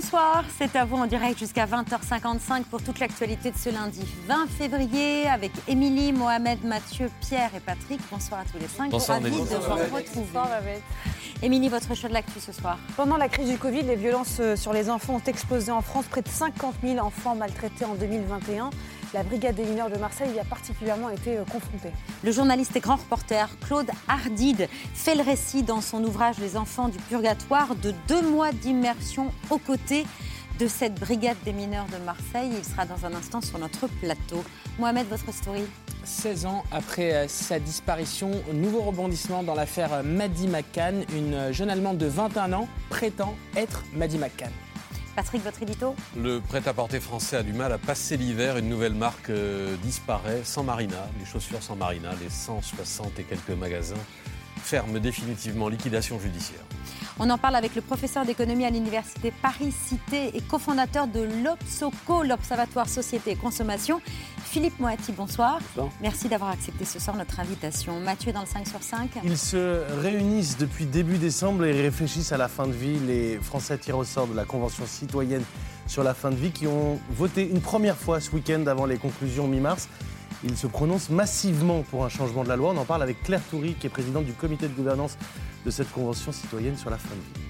Bonsoir, c'est à vous en direct jusqu'à 20h55 pour toute l'actualité de ce lundi 20 février avec Émilie, Mohamed, Mathieu, Pierre et Patrick. Bonsoir à tous les cinq. Bonsoir, Ravi de Bonsoir, vous retrouver. Émilie, votre choix de l'actu ce soir. Pendant la crise du Covid, les violences sur les enfants ont explosé en France. Près de 50 000 enfants maltraités en 2021. La brigade des mineurs de Marseille y a particulièrement été euh, confrontée. Le journaliste et grand reporter Claude Hardide fait le récit dans son ouvrage Les enfants du purgatoire de deux mois d'immersion aux côtés de cette brigade des mineurs de Marseille. Il sera dans un instant sur notre plateau. Mohamed, votre story 16 ans après euh, sa disparition, nouveau rebondissement dans l'affaire Maddie McCann. Une jeune Allemande de 21 ans prétend être Maddie McCann. Patrick, votre édito Le prêt-à-porter français a du mal à passer l'hiver. Une nouvelle marque euh, disparaît. Sans Marina, les chaussures sans Marina, les 160 et quelques magasins ferment définitivement liquidation judiciaire. On en parle avec le professeur d'économie à l'université Paris-Cité et cofondateur de l'OPSOCO, l'Observatoire Société et Consommation. Philippe Moati, bonsoir. Bonsoir. Merci d'avoir accepté ce soir notre invitation. Mathieu dans le 5 sur 5. Ils se réunissent depuis début décembre et réfléchissent à la fin de vie. Les Français tirés au sort de la Convention citoyenne sur la fin de vie qui ont voté une première fois ce week-end avant les conclusions mi-mars. Ils se prononcent massivement pour un changement de la loi. On en parle avec Claire Toury, qui est présidente du comité de gouvernance de cette Convention citoyenne sur la fin de vie.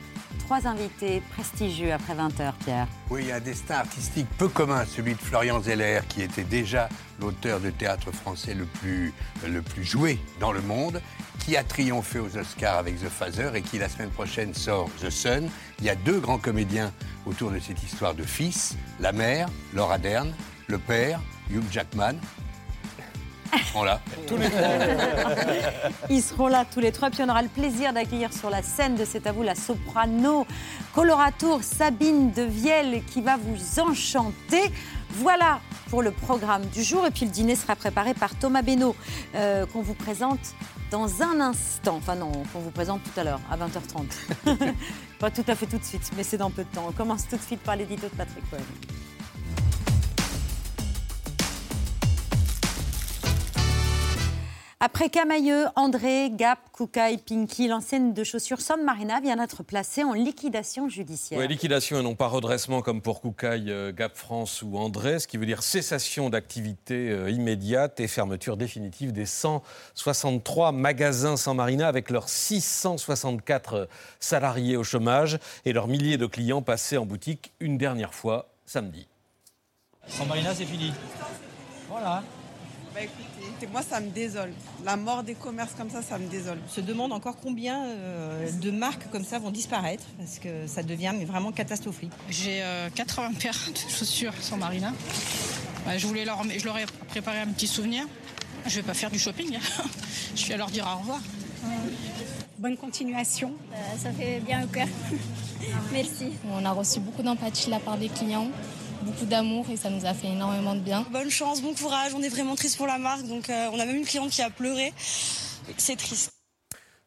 Trois invités prestigieux après 20h, Pierre. Oui, il y a un destin artistique peu commun, celui de Florian Zeller, qui était déjà l'auteur de théâtre français le plus, le plus joué dans le monde, qui a triomphé aux Oscars avec The Father et qui la semaine prochaine sort The Sun. Il y a deux grands comédiens autour de cette histoire de fils, la mère, Laura Dern, le père, Hugh Jackman. Voilà. Ils seront là tous les trois. Puis on aura le plaisir d'accueillir sur la scène de C'est à vous la soprano coloratour Sabine de Vielle qui va vous enchanter. Voilà pour le programme du jour. Et puis le dîner sera préparé par Thomas Benoît, euh, qu'on vous présente dans un instant. Enfin non, qu'on vous présente tout à l'heure, à 20h30. Pas tout à fait tout de suite, mais c'est dans peu de temps. On commence tout de suite par l'édito de Patrick Cohen. Après Camailleux, André, Gap, Koukaï, Pinky, l'enseigne de chaussures Somme Marina vient d'être placée en liquidation judiciaire. Ouais, liquidation et non pas redressement comme pour Koukaï, euh, Gap France ou André, ce qui veut dire cessation d'activité euh, immédiate et fermeture définitive des 163 magasins sans Marina avec leurs 664 salariés au chômage et leurs milliers de clients passés en boutique une dernière fois samedi. Sans Marina, c'est fini. Voilà. Bah écoutez, moi ça me désole. La mort des commerces comme ça, ça me désole. On se demande encore combien euh, de marques comme ça vont disparaître parce que ça devient mais vraiment catastrophique. J'ai euh, 80 paires de chaussures sans Marina. Je, voulais leur, je leur ai préparé un petit souvenir. Je vais pas faire du shopping. hein. je vais leur dire au revoir. Bonne continuation. ça fait bien au cœur. Merci. On a reçu beaucoup d'empathie de la part des clients, beaucoup d'amour et ça nous a fait énormément de bien. Bonne chance, bon courage. On est vraiment triste pour la marque. Donc, euh, on a même une cliente qui a pleuré. C'est triste.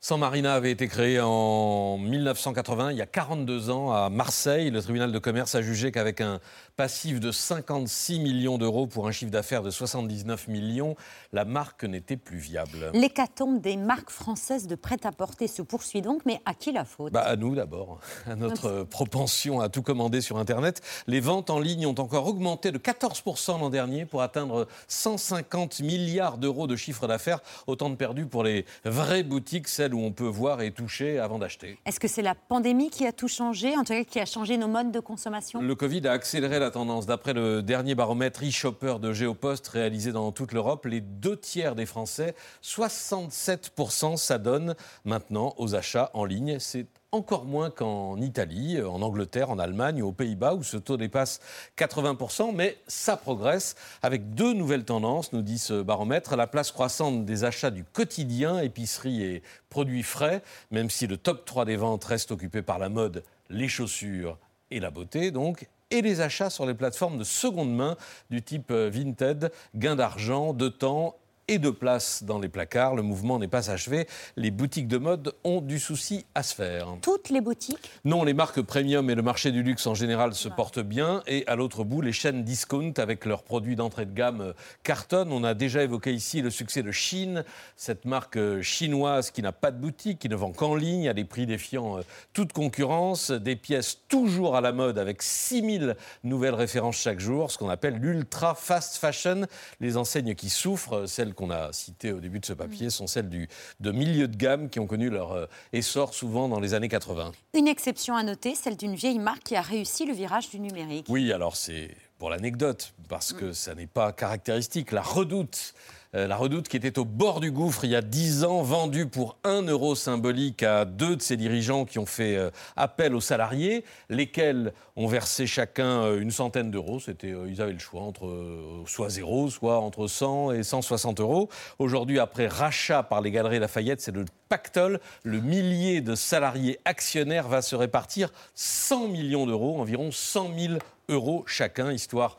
Sans Marina avait été créé en 1980, il y a 42 ans, à Marseille. Le tribunal de commerce a jugé qu'avec un passif de 56 millions d'euros pour un chiffre d'affaires de 79 millions, la marque n'était plus viable. L'hécatombe des marques françaises de prêt-à-porter se poursuit donc, mais à qui la faute? Bah, à nous d'abord, à notre propension à tout commander sur Internet. Les ventes en ligne ont encore augmenté de 14% l'an dernier pour atteindre 150 milliards d'euros de chiffre d'affaires. Autant de perdus pour les vraies boutiques, celles où on peut voir et toucher avant d'acheter. Est-ce que c'est la pandémie qui a tout changé, en tout cas qui a changé nos modes de consommation? Le Covid a accéléré la tendance. D'après le dernier baromètre e-shopper de Géopost réalisé dans toute l'Europe, les deux tiers des Français, 67% s'adonnent maintenant aux achats en ligne. C'est encore moins qu'en Italie, euh, en Angleterre, en Allemagne ou aux Pays-Bas, où ce taux dépasse 80%, mais ça progresse avec deux nouvelles tendances, nous dit ce baromètre. La place croissante des achats du quotidien, épicerie et produits frais, même si le top 3 des ventes reste occupé par la mode, les chaussures et la beauté, donc, et les achats sur les plateformes de seconde main du type euh, Vinted, gain d'argent, de temps et de place dans les placards. Le mouvement n'est pas achevé. Les boutiques de mode ont du souci à se faire. Toutes les boutiques Non, les marques premium et le marché du luxe en général se portent bien. Et à l'autre bout, les chaînes discount avec leurs produits d'entrée de gamme euh, cartonnent. On a déjà évoqué ici le succès de Chine, cette marque euh, chinoise qui n'a pas de boutique, qui ne vend qu'en ligne à des prix défiant euh, toute concurrence. Des pièces toujours à la mode avec 6000 nouvelles références chaque jour, ce qu'on appelle l'ultra fast fashion. Les enseignes qui souffrent, celles qu'on a citées au début de ce papier, sont celles du, de milieu de gamme qui ont connu leur euh, essor souvent dans les années 80. Une exception à noter, celle d'une vieille marque qui a réussi le virage du numérique. Oui, alors c'est pour l'anecdote, parce que ça n'est pas caractéristique. La redoute. Euh, la redoute qui était au bord du gouffre il y a 10 ans, vendue pour 1 euro symbolique à deux de ses dirigeants qui ont fait euh, appel aux salariés, lesquels ont versé chacun euh, une centaine d'euros. C'était, ils avaient le choix entre soit zéro, soit entre 100 et 160 euros. Aujourd'hui, après rachat par les Galeries Lafayette, c'est le pactole. Le millier de salariés actionnaires va se répartir 100 millions d'euros, environ 100 000 euros chacun, histoire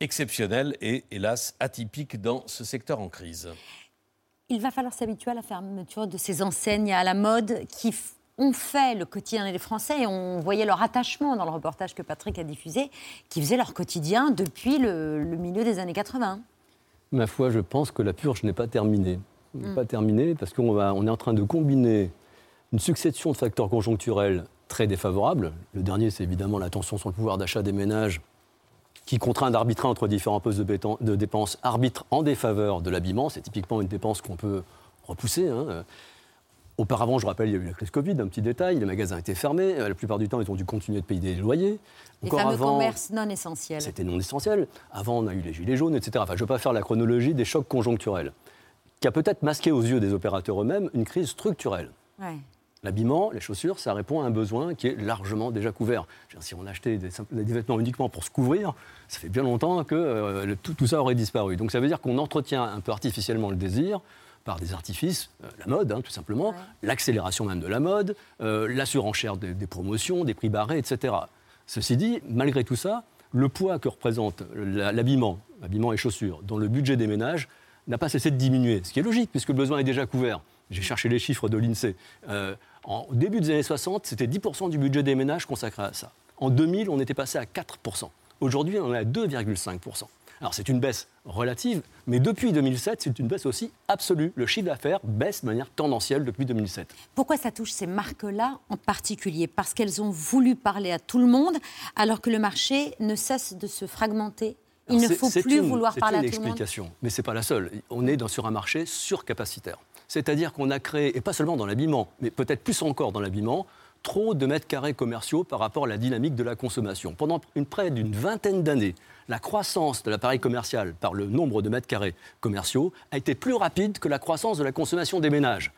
exceptionnelle et hélas atypique dans ce secteur en crise. Il va falloir s'habituer à la fermeture de ces enseignes à la mode qui ont fait le quotidien des Français et on voyait leur attachement dans le reportage que Patrick a diffusé, qui faisaient leur quotidien depuis le, le milieu des années 80. Ma foi, je pense que la purge n'est pas terminée. N'est Mm. pas terminée parce qu'on on est en train de combiner une succession de facteurs conjoncturels très défavorables. Le dernier, c'est évidemment la tension sur le pouvoir d'achat des ménages qui contraint d'arbitrer entre différents postes de, béton- de dépenses, arbitre en défaveur de l'habillement. C'est typiquement une dépense qu'on peut repousser. hein. Auparavant, je rappelle, il y a eu la crise Covid, un petit détail, les magasins étaient fermés, Euh, la plupart du temps, ils ont dû continuer de payer des loyers. Les Encore fameux avant, commerces non essentiels. c'était non essentiel. Avant, on a eu les gilets jaunes, etc. Enfin, je ne vais pas faire la chronologie des chocs conjoncturels, qui a peut-être masqué aux yeux des opérateurs eux-mêmes une crise structurelle. Ouais. L'habillement, les chaussures, ça répond à un besoin qui est largement déjà couvert. Dire, si on achetait des, vêtements uniquement pour se couvrir, ça fait bien longtemps que euh, le- tout, tout ça aurait disparu. Donc ça veut dire qu'on entretient un peu artificiellement le désir par des artifices, euh, la mode hein, tout simplement, l'accélération même de la mode, euh, la surenchère des, des promotions, des prix barrés, etc. Ceci dit, malgré tout ça, le poids que représente l'habillement, l'habillement et chaussures, dans le budget des ménages, n'a pas cessé de diminuer, ce qui est logique puisque le besoin est déjà couvert. J'ai cherché les chiffres de l'INSEE. Euh, en- au début des années 60, c'était 10% du budget des ménages consacré à ça. En 2000, on était passé à 4%. Aujourd'hui, on est à 2,5%. Alors c'est une baisse relative, mais depuis 2007, c'est une baisse aussi absolue. Le chiffre d'affaires baisse de manière tendancielle depuis 2007. Pourquoi ça touche ces marques-là en particulier? Parce qu'elles ont voulu parler à tout le monde, alors que le marché ne cesse de se fragmenter. Il Alors, ne c'est- faut c'est plus une- vouloir parler à C'est tout une le monde. explication, mais ce n'est pas la seule. On est dans, sur un marché surcapacitaire. C'est-à-dire qu'on a créé, et pas seulement dans l'habillement, mais peut-être plus encore dans l'habillement, trop de mètres carrés commerciaux par rapport à la dynamique de la consommation. Pendant près d'une vingtaine d'années, la croissance de l'appareil commercial par le nombre de mètres carrés commerciaux a été plus rapide que la croissance de la consommation des ménages.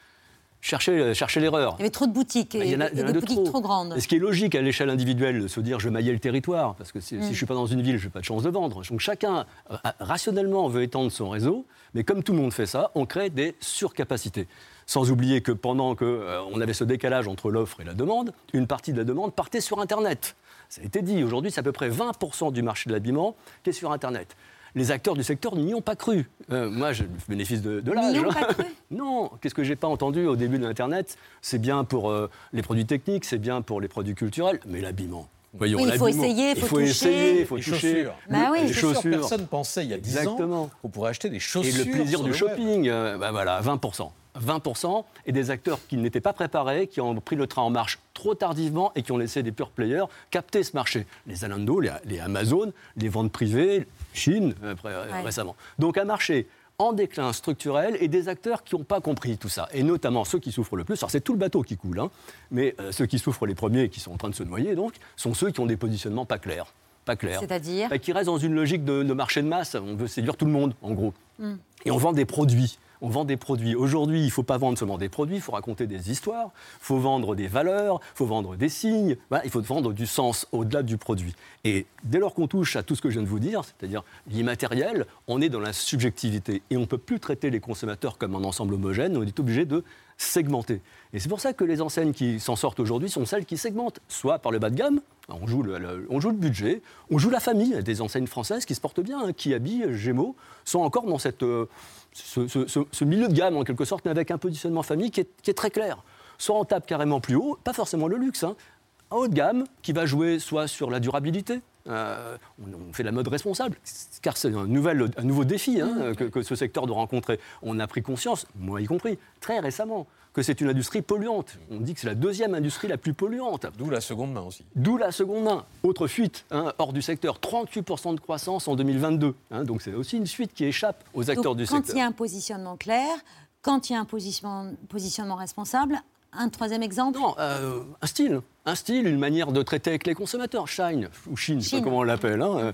Cherchez, cherchez l'erreur. Il y avait trop de boutiques et, il y en a- il y en a des de boutiques trop. trop grandes. Et ce qui est logique à l'échelle individuelle, de se dire je maillais le territoire, parce que si, si Mm. je ne suis pas dans une ville, je n'ai pas de chance de vendre. Donc chacun, euh, rationnellement, veut étendre son réseau, mais comme tout le monde fait ça, on crée des surcapacités. Sans oublier que pendant qu'on avait ce décalage entre l'offre et la demande, une partie de la demande partait sur Internet. Ça a été dit, aujourd'hui c'est à peu près 20% du marché de l'habillement qui est sur Internet. Les acteurs du secteur n'y ont pas cru. Euh, moi, j'ai le bénéfice de, de l'âge. N'y ont pas cru Non, qu'est-ce que j'ai pas entendu au début de l'Internet? C'est bien pour euh, les produits techniques, c'est bien pour les produits culturels, mais l'habillement. Voyons, Oui, il faut essayer, il il faut faut toucher. essayer, il faut Les toucher. chaussures. Bah oui. les chaussures, personne pensait il y a 10 Exactement. ans qu'on pourrait acheter des Et chaussures. le plaisir du le shopping, euh, bah voilà, 20%. 20% et des acteurs qui n'étaient pas préparés, qui ont pris le train en marche trop tardivement et qui ont laissé des pure players capter ce marché. Les Zalando, les, les Amazon, les ventes privées, Chine euh, euh, Ouais. récemment. Donc un marché en déclin structurel et des acteurs qui n'ont pas compris tout ça. Et notamment ceux qui souffrent le plus. Alors c'est tout le bateau qui coule, hein, mais euh, ceux qui souffrent les premiers et qui sont en train de se noyer, donc, sont ceux qui ont des positionnements pas clairs. Pas clairs. C'est-à-dire Bah, qui reste dans une logique de, de marché de masse. On veut séduire tout le monde, en gros. Mm. Et on vend des produits. On vend des produits. Aujourd'hui, il ne faut pas vendre seulement des produits, il faut raconter des histoires, il faut vendre des valeurs, il faut vendre des signes, il faut vendre du sens au-delà du produit. Et dès lors qu'on touche à tout ce que je viens de vous dire, c'est-à-dire l'immatériel, on est dans la subjectivité. Et on ne peut plus traiter les consommateurs comme un ensemble homogène, on est obligé de segmenter. Et c'est pour ça que les enseignes qui s'en sortent aujourd'hui sont celles qui segmentent, soit par le bas de gamme, on joue le, on joue le budget, on joue la famille. Des enseignes françaises qui se portent bien, hein, qui habillent Gémeaux, sont encore dans cette, euh, ce, milieu de gamme en quelque sorte, mais avec un positionnement famille qui est, qui est très clair. Soit on tape carrément plus haut, pas forcément le luxe, hein, un haut de gamme qui va jouer soit sur la durabilité, euh, on, on fait de la mode responsable, car c'est un, nouvel- un nouveau défi hein, que, que ce secteur doit rencontrer. On a pris conscience, moi y compris, très récemment, que c'est une industrie polluante. On dit que c'est la deuxième industrie la plus polluante. D'où la seconde main aussi. D'où la seconde main. Autre fuite hein, hors du secteur, 38% de croissance en 2022. hein, donc c'est aussi une suite qui échappe aux acteurs Donc, du quand secteur. il y a un positionnement clair, quand il y a un positionnement, positionnement responsable, un troisième exemple Non, euh, un style. Un style, une manière de traiter avec les consommateurs. Shine, ou Chine, je sais pas comment on l'appelle. hein,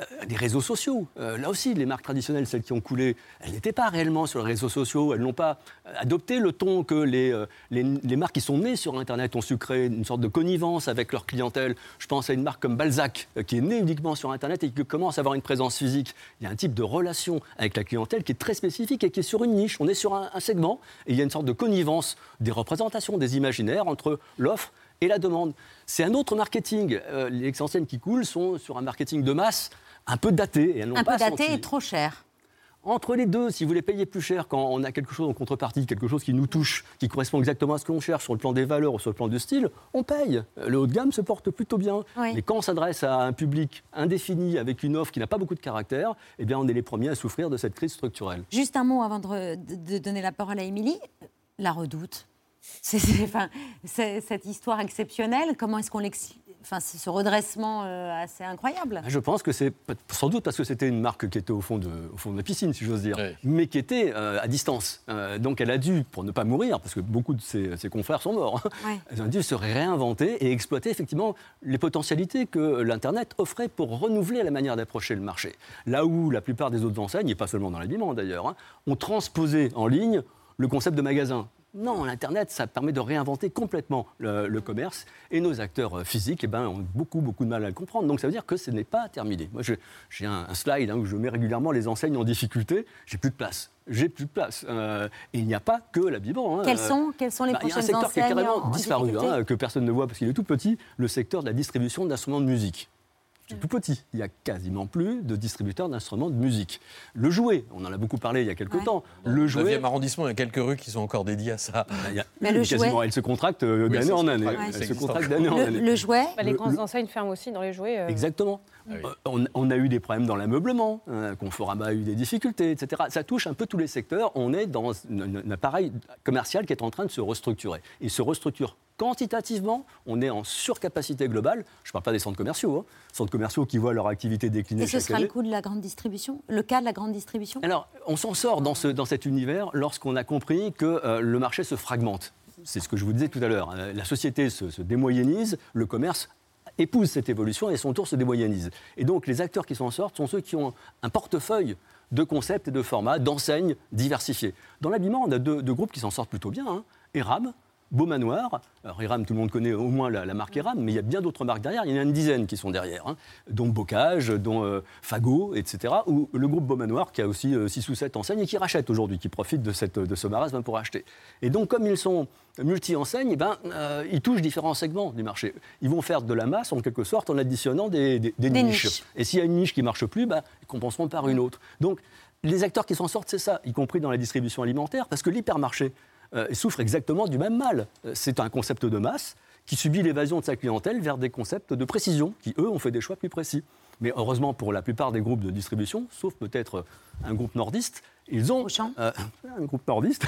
euh, des réseaux sociaux. Euh, là aussi, les marques traditionnelles, celles qui ont coulé, elles n'étaient pas réellement sur les réseaux sociaux. Elles n'ont pas euh, adopté le ton que les, les, les marques qui sont nées sur Internet ont su créer, une sorte de connivence avec leur clientèle. Je pense à une marque comme Balzac, qui est née uniquement sur Internet et qui commence à avoir une présence physique. Il y a un type de relation avec la clientèle qui est très spécifique et qui est sur une niche. On est sur un, un segment et il y a une sorte de connivence des représentations, des imaginaires entre l'offre et la demande. C'est un autre marketing. Euh, les enseignes qui coulent sont sur un marketing de masse un peu daté. Et elles Un pas peu daté senti. et trop cher. Entre les deux, si vous voulez payer plus cher quand on a quelque chose en contrepartie, quelque chose qui nous touche, qui correspond exactement à ce qu'on cherche sur le plan des valeurs ou sur le plan du style, on paye. Euh, Le haut de gamme se porte plutôt bien. Oui. Mais quand on s'adresse à un public indéfini avec une offre qui n'a pas beaucoup de caractère, eh bien on est les premiers à souffrir de cette crise structurelle. Juste un mot avant de- de donner la parole à Émilie. La redoute. Enfin, cette histoire exceptionnelle, comment est-ce qu'on l'explique Enfin, ce redressement euh, assez incroyable. Je pense que c'est sans doute parce que c'était une marque qui était au fond de, au fond de la piscine, si j'ose dire, mais qui était euh, à distance. Euh, donc elle a dû, pour ne pas mourir, parce que beaucoup de ses, ses confrères sont morts, hein, elle a dû se réinventer et exploiter effectivement les potentialités que l'Internet offrait pour renouveler la manière d'approcher le marché. Là où la plupart des autres enseignes, et pas seulement dans l'habillement d'ailleurs, hein, ont transposé en ligne le concept de magasin. Non, l'Internet, ça permet de réinventer complètement le, le commerce et nos acteurs euh, physiques eh ben, ont beaucoup, beaucoup de mal à le comprendre. Donc ça veut dire que ce n'est pas terminé. Moi, j'ai un, un slide hein, où je mets régulièrement les enseignes en difficulté. J'ai plus de place. J'ai plus de place. Euh, et il n'y a pas que l'habillement. hein. Quelles Euh, sont, les bah, Il y a un secteur qui est carrément en- en disparu, hein, que personne ne voit parce qu'il est tout petit, le secteur de la distribution d'instruments de musique. C'est tout petit. Il n'y a quasiment plus de distributeurs d'instruments de musique. Le jouet, on en a beaucoup parlé il y a quelques temps. Le jouet, 9e arrondissement, il y a quelques rues qui sont encore dédiées à ça. il y a Mais une, le jouet- quasiment, elle se contracte euh, Oui, d'année en année. contracte, Elle se contracte d'année en Le, année. le jouet Bah, les Le- grandes le- enseignes ferment aussi dans les jouets. euh. Exactement. Ah oui. Euh, on, on a eu des problèmes dans l'ameublement, hein, Conforama a eu des difficultés, etc. Ça touche un peu tous les secteurs. On est dans un, un appareil commercial qui est en train de se restructurer. Il se restructure quantitativement. On est en surcapacité globale. Je ne parle pas des centres commerciaux. hein. Centres commerciaux qui voient leur activité décliner Et ce chaque sera année. le coup de la grande distribution Le cas de la grande distribution? Alors, on s'en sort dans, ce- dans cet univers lorsqu'on a compris que euh, le marché se fragmente. C'est ce que je vous disais tout à l'heure. hein. La société se, se démoyennise, le commerce épouse cette évolution et à son tour se démoyennise. Et donc, les acteurs qui s'en sortent sont ceux qui ont un portefeuille de concepts et de formats, d'enseignes diversifiés. Dans l'habillement, on a deux, deux groupes qui s'en sortent plutôt bien. Hein. Eram, Beau Manoir. Alors, Eram, tout le monde connaît au moins la, la marque Eram, mais il y a bien d'autres marques derrière. Il y en a une dizaine qui sont derrière, hein, dont Bocage, dont euh, Fagot, etc. Ou le groupe Beau Manoir, qui a aussi 6 ou 7 enseignes et qui rachète aujourd'hui, qui profite de, cette, de ce marasme pour acheter. Et donc, comme ils sont multi-enseignes, eh ben, euh, ils touchent différents segments du marché. Ils vont faire de la masse, en quelque sorte, en additionnant des, des- des Des niches. niches. Et s'il y a une niche qui ne marche plus, bah, ils compenseront par une autre. Donc, les acteurs qui s'en sortent, c'est ça, y compris dans la distribution alimentaire, parce que l'hypermarché euh, souffre exactement du même mal. Euh, C'est un concept de masse qui subit l'évasion de sa clientèle vers des concepts de précision, qui, eux, ont fait des choix plus précis. Mais heureusement, pour la plupart des groupes de distribution, sauf peut-être un groupe nordiste, ils ont euh, un groupe nordiste,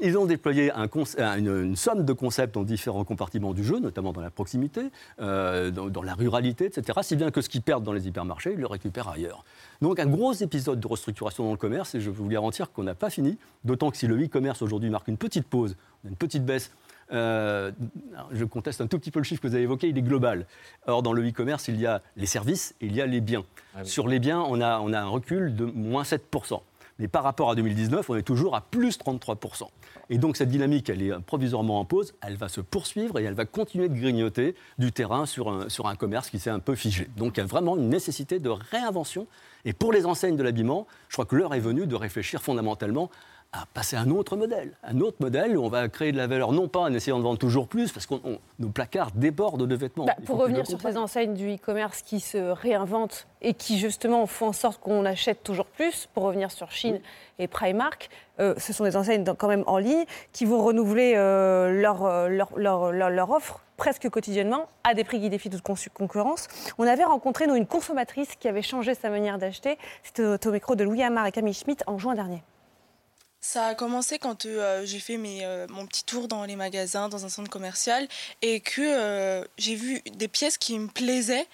ils ont déployé un un- une, une somme de concepts dans différents compartiments du jeu, notamment dans la proximité, euh, dans, dans la ruralité, etc. Si bien que ce qu'ils perdent dans les hypermarchés, ils le récupèrent ailleurs. Donc un gros épisode de restructuration dans le commerce, et je peux vous garantir qu'on n'a pas fini, d'autant que si le e-commerce aujourd'hui marque une petite pause, une petite baisse, euh, je conteste un tout petit peu le chiffre que vous avez évoqué, il est global. Or, dans le e-commerce, il y a les services et il y a les biens. Ah oui. Sur les biens, on a, on a un recul de moins 7%. Mais par rapport à 2019, on est toujours à plus 33%. Et donc cette dynamique, elle est provisoirement en pause, elle va se poursuivre et elle va continuer de grignoter du terrain sur un, sur un commerce qui s'est un peu figé. Donc il y a vraiment une nécessité de réinvention. Et pour les enseignes de l'habillement, je crois que l'heure est venue de réfléchir fondamentalement à passer à un autre modèle. Un autre modèle où on va créer de la valeur, non pas en essayant de vendre toujours plus, parce que nos placards débordent de vêtements. Bah, pour revenir sur ces enseignes du e-commerce qui se réinventent et qui justement font en sorte qu'on achète toujours plus, pour revenir sur Chine et Primark, euh, ce sont des enseignes quand même en ligne qui vont renouveler euh, leur, euh, leur, leur, leur, offre presque quotidiennement à des prix qui défient toute concurrence. On avait rencontré nous, une consommatrice qui avait changé sa manière d'acheter. C'était au micro de Louis Amar et Camille Schmitt en juin dernier. Ça a commencé quand euh, j'ai fait mes, euh, mon petit tour dans les magasins, dans un centre commercial, et que euh, j'ai vu des pièces qui me plaisaient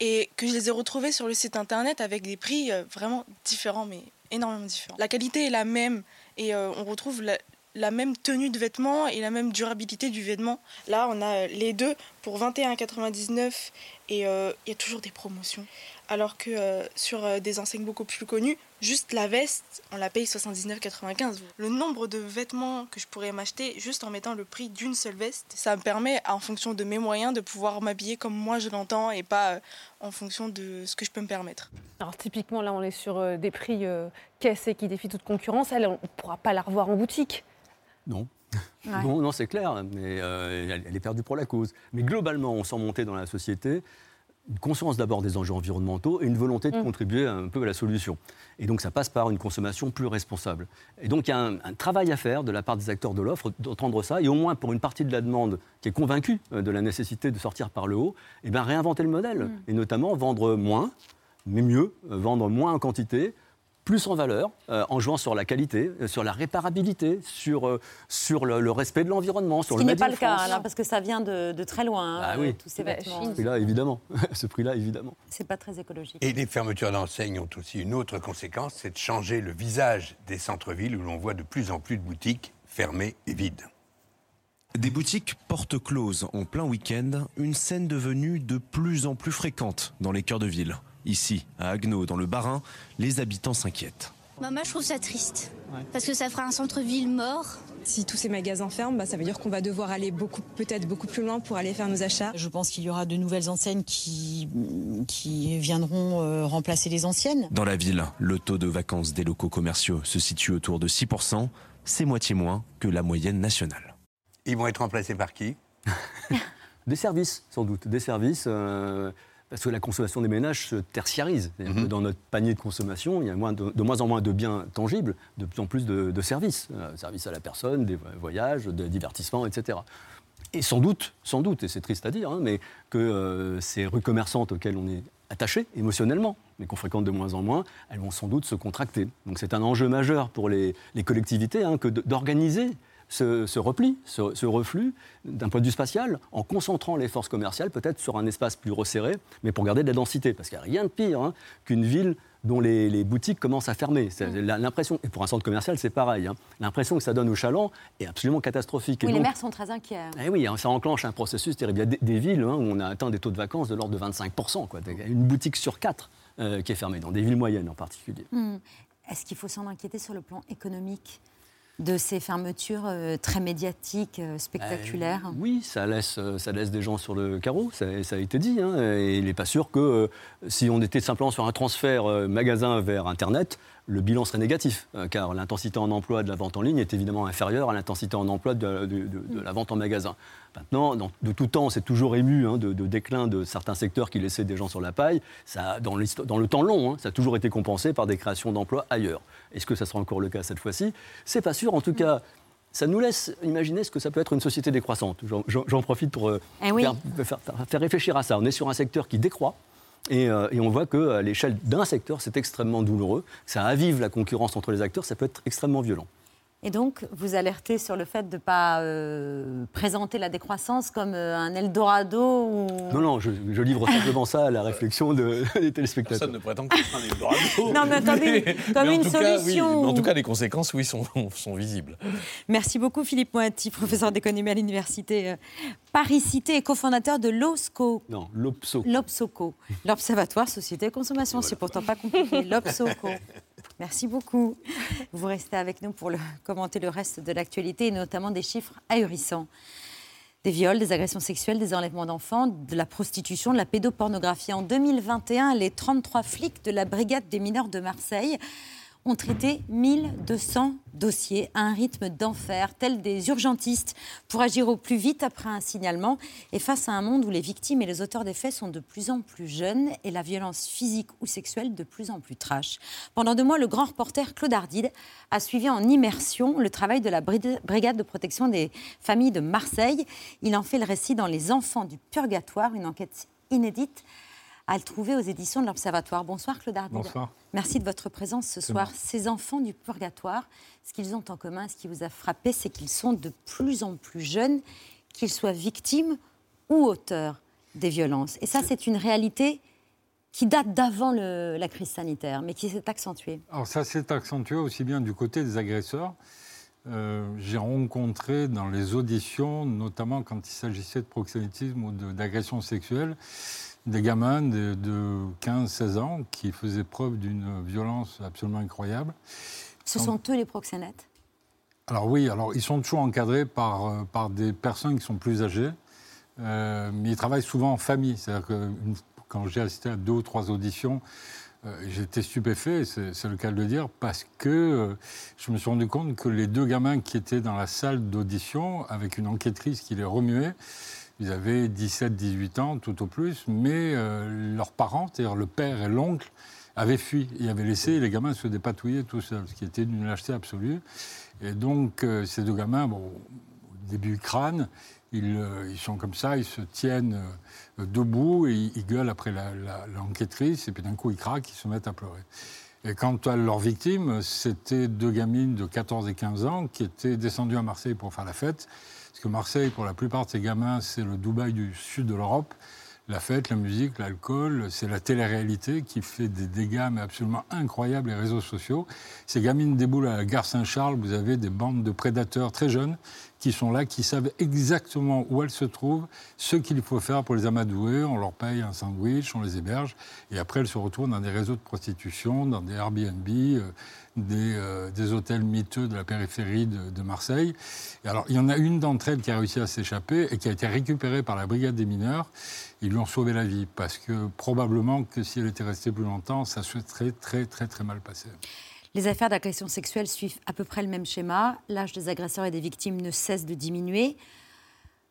et que je les ai retrouvées sur le site internet avec des prix vraiment différents, mais énormément différents. La qualité est la même et on retrouve la, la, même tenue de vêtements et la même durabilité du vêtement. Là, on a les deux pour 21,99 et il y a toujours des promotions alors que sur des enseignes beaucoup plus connues, juste la veste, on la paye 79,95. Le nombre de vêtements que je pourrais m'acheter juste en mettant le prix d'une seule veste, ça me permet, en fonction de mes moyens, de pouvoir m'habiller comme moi je l'entends et pas euh, en fonction de ce que je peux me permettre. Alors typiquement, là, on est sur des prix caissés qui défient toute concurrence. Elle, on ne pourra pas la revoir en boutique. Non. Non, non c'est clair, mais elle, est perdue pour la cause. Mais globalement, on sent monter dans la société une conscience d'abord des enjeux environnementaux et une volonté de mm. contribuer un peu à la solution. Et donc ça passe par une consommation plus responsable. Et donc il y a un, travail à faire de la part des acteurs de l'offre d'entendre ça, et au moins pour une partie de la demande qui est convaincue euh, de la nécessité de sortir par le haut, et eh bien réinventer le modèle, mm. et notamment vendre moins, mais mieux, euh, vendre moins en quantité, plus en valeur, euh, en jouant sur la qualité, euh, sur la réparabilité, sur, euh, sur le, respect de l'environnement, sur Ce qui n'est pas le cas, là, parce que ça vient de, très loin, hein, ah tous ces bah, vêtements. Ce prix-là, évidemment. Ce prix-là, évidemment. C'est pas très écologique. Et les fermetures d'enseignes ont aussi une autre conséquence, c'est de changer le visage des centres-villes où l'on voit de plus en plus de boutiques fermées et vides. Des boutiques portes closes en plein week-end, une scène devenue de plus en plus fréquente dans les cœurs de ville. Ici, à Agneau, dans le Bas-Rhin, les habitants s'inquiètent. Bah moi, je trouve ça triste. Parce que ça fera un centre-ville mort. Si tous ces magasins ferment, bah, ça veut dire qu'on va devoir aller beaucoup, peut-être beaucoup plus loin pour aller faire nos achats. Je pense qu'il y aura de nouvelles enseignes qui, qui viendront euh, remplacer les anciennes. Dans la ville, le taux de vacances des locaux commerciaux se situe autour de 6%. C'est moitié moins que la moyenne nationale. Ils vont être remplacés par qui? Des services, sans doute. Des services. Euh, parce que la consommation des ménages se tertiarise. Mhm. Dans notre panier de consommation, il y a moins de, moins en moins de biens tangibles, de plus en plus de, services. Euh, services à la personne, des voyages, des divertissements, etc. Et sans doute, sans doute, et c'est triste à dire, hein, mais que euh, ces rues commerçantes auxquelles on est attaché émotionnellement, mais qu'on fréquente de moins en moins, elles vont sans doute se contracter. Donc c'est un enjeu majeur pour les, collectivités hein, que d'organiser ce, repli, ce, reflux, d'un point de vue spatial, en concentrant les forces commerciales peut-être sur un espace plus resserré, mais pour garder de la densité. Parce qu'il n'y a rien de pire hein, qu'une ville dont les, boutiques commencent à fermer. Mm. L'impression, et pour un centre commercial, c'est pareil. Hein. L'impression que ça donne aux chalands est absolument catastrophique. Oui, les maires sont très inquiets. Eh oui, hein, ça enclenche un processus terrible. Il y a des, villes où on a atteint des taux de vacances de l'ordre de 25%. Quoi. Une boutique sur quatre euh, qui est fermée, dans des villes moyennes en particulier. Mm. Est-ce qu'il faut s'en inquiéter sur le plan économique? De ces fermetures euh, très médiatiques, euh, spectaculaires euh, Oui, ça laisse, ça laisse des gens sur le carreau, ça, a été dit. Hein, et il n'est pas sûr que si on était simplement sur un transfert magasin vers Internet, le bilan serait négatif, car l'intensité en emploi de la vente en ligne est évidemment inférieure à l'intensité en emploi de, la vente en magasin. Maintenant, de tout temps, c'est toujours ému hein, de, déclin de certains secteurs qui laissaient des gens sur la paille. Ça, dans, dans le temps long, hein, ça a toujours été compensé par des créations d'emplois ailleurs. Est-ce que ça sera encore le cas cette fois-ci? C'est pas sûr. En tout cas, ça nous laisse imaginer ce que ça peut être une société décroissante. J'en profite pour euh, eh faire, réfléchir à ça. On est sur un secteur qui décroît. Et, euh, et on voit qu'à l'échelle d'un secteur, c'est extrêmement douloureux. Ça avive la concurrence entre les acteurs, ça peut être extrêmement violent. Et donc, vous alertez sur le fait de ne pas euh, présenter la décroissance comme euh, un Eldorado ou... Non, non, je, livre simplement ça à la réflexion de, des téléspectateurs. Personne ne prétend que c'est un Eldorado. non, mais comme une, comme une solution. en tout cas, les conséquences, oui, sont, sont visibles. Merci beaucoup, Philippe Moati, professeur d'économie à l'Université euh, Paris-Cité et cofondateur de l'OSCO. Non, l'OPSOCO. L'OPSOCO, l'Observatoire Société et Consommation. C'est pourtant pas compliqué. L'OPSOCO. Merci beaucoup. Vous restez avec nous pour commenter le reste de l'actualité et notamment des chiffres ahurissants. Des viols, des agressions sexuelles, des enlèvements d'enfants, de la prostitution, de la pédopornographie. En 2021, les 33 flics de la brigade des mineurs de Marseille ont traité 1200 dossiers à un rythme d'enfer, tels des urgentistes, pour agir au plus vite après un signalement et face à un monde où les victimes et les auteurs des faits sont de plus en plus jeunes et la violence physique ou sexuelle de plus en plus trash. Pendant deux mois, le grand reporter Claude Ardide a suivi en immersion le travail de la brigade de protection des familles de Marseille. Il en fait le récit dans Les Enfants du Purgatoire, une enquête inédite à le trouver aux éditions de l'Observatoire. Bonsoir Claude Ardide. Bonsoir. Merci de votre présence ce soir. Ces enfants du purgatoire, ce qu'ils ont en commun, ce qui vous a frappé, c'est qu'ils sont de plus en plus jeunes, qu'ils soient victimes ou auteurs des violences. Et ça, c'est une réalité qui date d'avant la crise sanitaire, mais qui s'est accentuée. Alors ça s'est accentué aussi bien du côté des agresseurs. Euh, j'ai rencontré dans les auditions, notamment quand il s'agissait de proxénétisme ou d'agression sexuelle, des gamins de, 15-16 ans qui faisaient preuve d'une violence absolument incroyable. Ce sont eux les proxénètes? Alors oui, alors ils sont toujours encadrés par, euh, par des personnes qui sont plus âgées, euh, mais ils travaillent souvent en famille. C'est-à-dire que quand j'ai assisté à deux ou trois auditions, euh, j'étais stupéfait, c'est le cas de le dire, parce que je me suis rendu compte que les deux gamins qui étaient dans la salle d'audition, avec une enquêtrice qui les remuait, ils avaient 17-18 ans tout au plus, mais euh, leurs parents, c'est-à-dire le père et l'oncle, avaient fui et avaient laissé les gamins se dépatouiller tout seuls, ce qui était d'une lâcheté absolue. Et donc, euh, ces deux gamins, bon, au début crâne, ils, euh, ils, sont comme ça, ils se tiennent debout et ils, gueulent après l'enquêtrice, et puis d'un coup ils craquent, ils se mettent à pleurer. Et quant à leurs victimes, c'était deux gamines de 14 et 15 ans qui étaient descendues à Marseille pour faire la fête parce que Marseille, pour la plupart de ces gamins, c'est le Dubaï du sud de l'Europe. La fête, la musique, l'alcool, c'est la télé-réalité qui fait des dégâts mais absolument incroyables, les réseaux sociaux. Ces gamines déboulent à la gare Saint-Charles, vous avez des bandes de prédateurs très jeunes qui sont là, qui savent exactement où elles se trouvent, ce qu'il faut faire pour les amadouer. On leur paye un sandwich, on les héberge, et après elles se retrouvent dans des réseaux de prostitution, dans des Airbnb, euh, euh, des, hôtels miteux de la périphérie de, Marseille. Et alors, il y en a une d'entre elles qui a réussi à s'échapper et qui a été récupérée par la brigade des mineurs. Ils lui ont sauvé la vie parce que probablement que si elle était restée plus longtemps, ça se serait très, très, très mal passé. Les affaires d'agression sexuelle suivent à peu près le même schéma. L'âge des agresseurs et des victimes ne cesse de diminuer.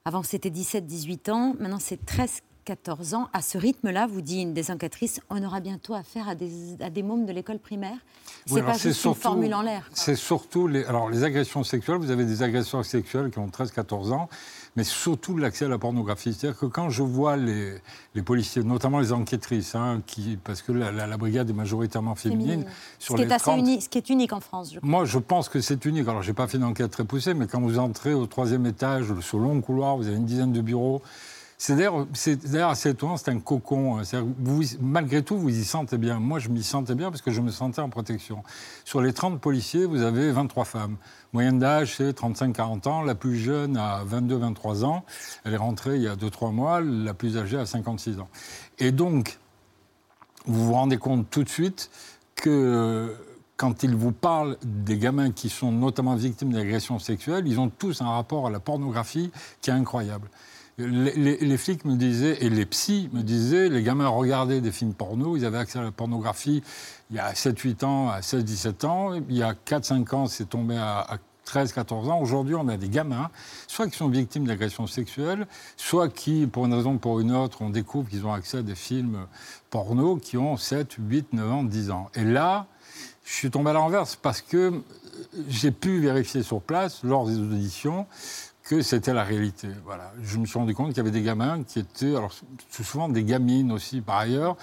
Avant, c'était 17-18 ans. Maintenant, c'est 13 14 ans. À ce rythme-là, vous dit une des enquêtrices, on aura bientôt affaire à des, à des mômes de l'école primaire. C'est pas juste une formule en l'air. C'est surtout les, alors, les agressions sexuelles. Vous avez des agresseurs sexuels qui ont 13-14 ans mais surtout l'accès à la pornographie. C'est-à-dire que quand je vois les, les policiers, notamment les enquêtrices, hein, qui, parce que la, brigade est majoritairement féminine, sur ce, qui est assez unique, ce qui est unique en France. Je Moi, je pense que c'est unique. Alors, je n'ai pas fait d'enquête très poussée, mais quand vous entrez au troisième étage, sur le long couloir, vous avez une dizaine de bureaux. C'est d'ailleurs assez étonnant, c'est un cocon. Hein. Malgré tout, vous y sentez bien. Moi, je m'y sentais bien parce que je me sentais en protection. Sur les 30 policiers, vous avez 23 femmes. Moyenne d'âge, c'est 35-40 ans. La plus jeune a 22-23 ans. Elle est rentrée il y a 2-3 mois. La plus âgée a 56 ans. Et donc, vous vous rendez compte tout de suite que quand ils vous parlent des gamins qui sont notamment victimes d'agressions sexuelles, ils ont tous un rapport à la pornographie qui est incroyable. Les, flics me disaient, et les psys me disaient, les gamins regardaient des films porno, ils avaient accès à la pornographie il y a 7-8 ans, à 16-17 ans. Il y a 4-5 ans, c'est tombé à, 13-14 ans. Aujourd'hui, on a des gamins, soit qui sont victimes d'agressions sexuelles, soit qui, pour une raison ou pour une autre, on découvre qu'ils ont accès à des films porno qui ont 7, 8, 9 ans, 10 ans. Et là, je suis tombé à l'envers parce que j'ai pu vérifier sur place, lors des auditions, que c'était la réalité. Voilà. Je me suis rendu compte qu'il y avait des gamins qui étaient, alors souvent des gamines aussi par ailleurs,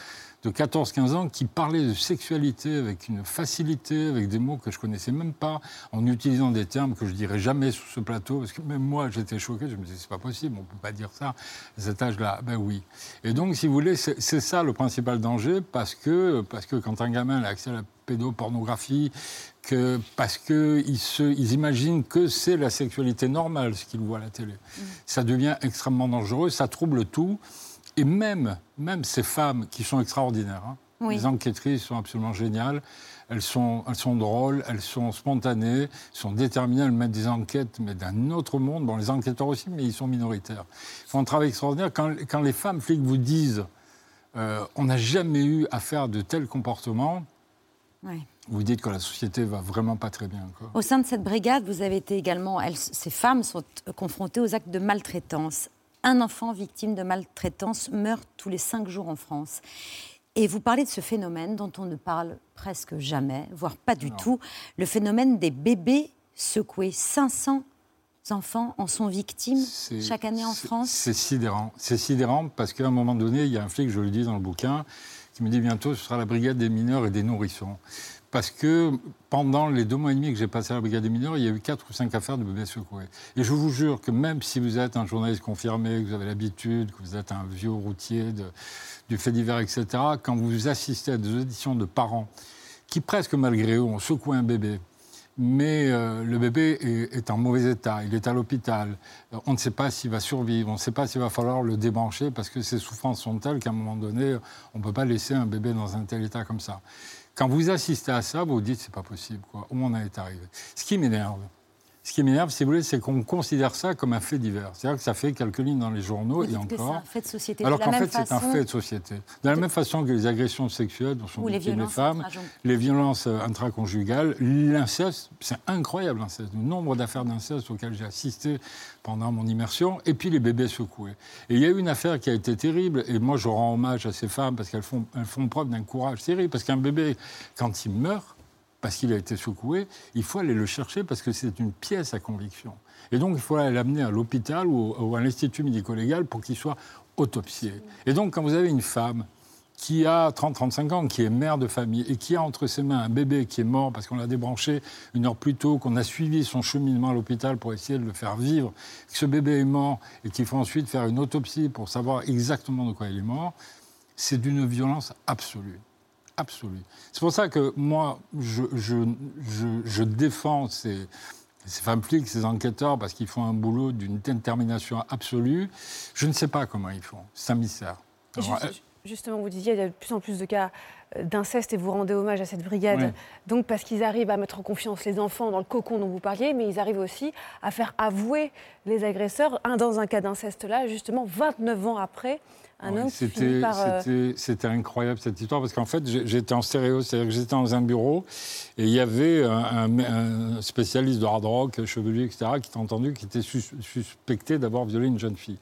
de 14-15 ans qui parlaient de sexualité avec une facilité, avec des mots que je connaissais même pas, en utilisant des termes que je dirais jamais sur ce plateau, parce que même moi j'étais choqué, je me disais c'est pas possible, on peut pas dire ça à cet âge-là. Ben oui. Et donc si vous voulez, c'est ça le principal danger, parce que, parce que quand un gamin a accès à la pédopornographie, que, parce qu'ils ils imaginent que c'est la sexualité normale, ce qu'ils voient à la télé. Mm. Ça devient extrêmement dangereux, ça trouble tout. Et même, même ces femmes qui sont extraordinaires, hein, les enquêtrices sont absolument géniales, elles sont, elles sont drôles, elles sont spontanées, elles sont déterminées, elles mettent des enquêtes, mais d'un autre monde. Bon, les enquêteurs aussi, mais ils sont minoritaires. Ils font un travail extraordinaire. Quand, quand les femmes flics vous disent euh, on n'a jamais eu à faire de tels comportements, vous dites que la société va vraiment pas très bien. quoi. Au sein de cette brigade, vous avez été également, elles- ces femmes sont euh, confrontées aux actes de maltraitance. Un enfant victime de maltraitance meurt tous les cinq jours en France. Et vous parlez de ce phénomène dont on ne parle presque jamais, voire pas du tout, le phénomène des bébés secoués. 500 enfants en sont victimes chaque année en France? C'est sidérant. C'est sidérant parce qu'à un moment donné, il y a un flic, je le dis dans le bouquin, qui me dit bientôt ce sera la brigade des mineurs et des nourrissons. Parce que pendant les deux mois et demi que j'ai passé à la brigade des mineurs, il y a eu quatre ou cinq affaires de bébés secoués. Et je vous jure que même si vous êtes un journaliste confirmé, que vous avez l'habitude, que vous êtes un vieux routier du fait divers, etc., quand vous assistez à des auditions de parents qui, presque malgré eux, ont secoué un bébé, mais euh, le bébé est, est en mauvais état, il est à l'hôpital, Euh, on ne sait pas s'il va survivre, on ne sait pas s'il va falloir le débrancher parce que ses souffrances sont telles qu'à un moment donné, on ne peut pas laisser un bébé dans un tel état comme ça. Quand vous assistez à ça, vous vous dites c'est pas possible, quoi. où on est arrivé. Ce qui m'énerve, ce qui m'énerve, si vous voulez, c'est qu'on considère ça comme un fait divers. C'est-à-dire que ça fait quelques lignes dans les journaux Vous et encore. c'est un fait de société. Alors qu'en fait, c'est un fait de société. De la même façon que les agressions sexuelles dont sont les victimes les femmes, les violences euh, intraconjugales, l'inceste, c'est incroyable l'inceste. Le nombre d'affaires d'inceste auxquelles j'ai assisté pendant mon immersion, et puis les bébés secoués. Et il y a eu une affaire qui a été terrible, et moi je rends hommage à ces femmes parce qu'elles font, elles font preuve d'un courage terrible, parce qu'un bébé, quand il meurt, parce qu'il a été secoué, il faut aller le chercher parce que c'est une pièce à conviction. Et donc, il faut aller l'amener à l'hôpital ou, ou à l'institut médico-légal pour qu'il soit autopsié. Et donc, quand vous avez une femme qui a 30-35 ans, qui est mère de famille et qui a entre ses mains un bébé qui est mort parce qu'on l'a débranché une heure plus tôt, qu'on a suivi son cheminement à l'hôpital pour essayer de le faire vivre, que ce bébé est mort et qu'il faut ensuite faire une autopsie pour savoir exactement de quoi il est mort, c'est d'une violence absolue. Absolue. C'est pour ça que moi, je, je, je, je défends ces, ces femmes flics, ces enquêteurs, parce qu'ils font un boulot d'une détermination absolue. Je ne sais pas comment ils font. C'est un mystère. Alors, juste- justement, vous disiez, il y a de plus en plus de cas euh, d'inceste et vous rendez hommage à cette brigade. Oui. Donc, parce qu'ils arrivent à mettre en confiance les enfants dans le cocon dont vous parliez, mais ils arrivent aussi à faire avouer les agresseurs. Un, dans un cas d'inceste là, justement, 29 ans après, un Ouais, homme C'était par. euh, c'était- incroyable cette histoire parce qu'en fait j'étais en stéréo, c'est-à-dire que j'étais dans un bureau et il y avait un, spécialiste de hard rock, chevelu, etc., qui t'a entendu, qui était sus- suspecté d'avoir violé une jeune fille.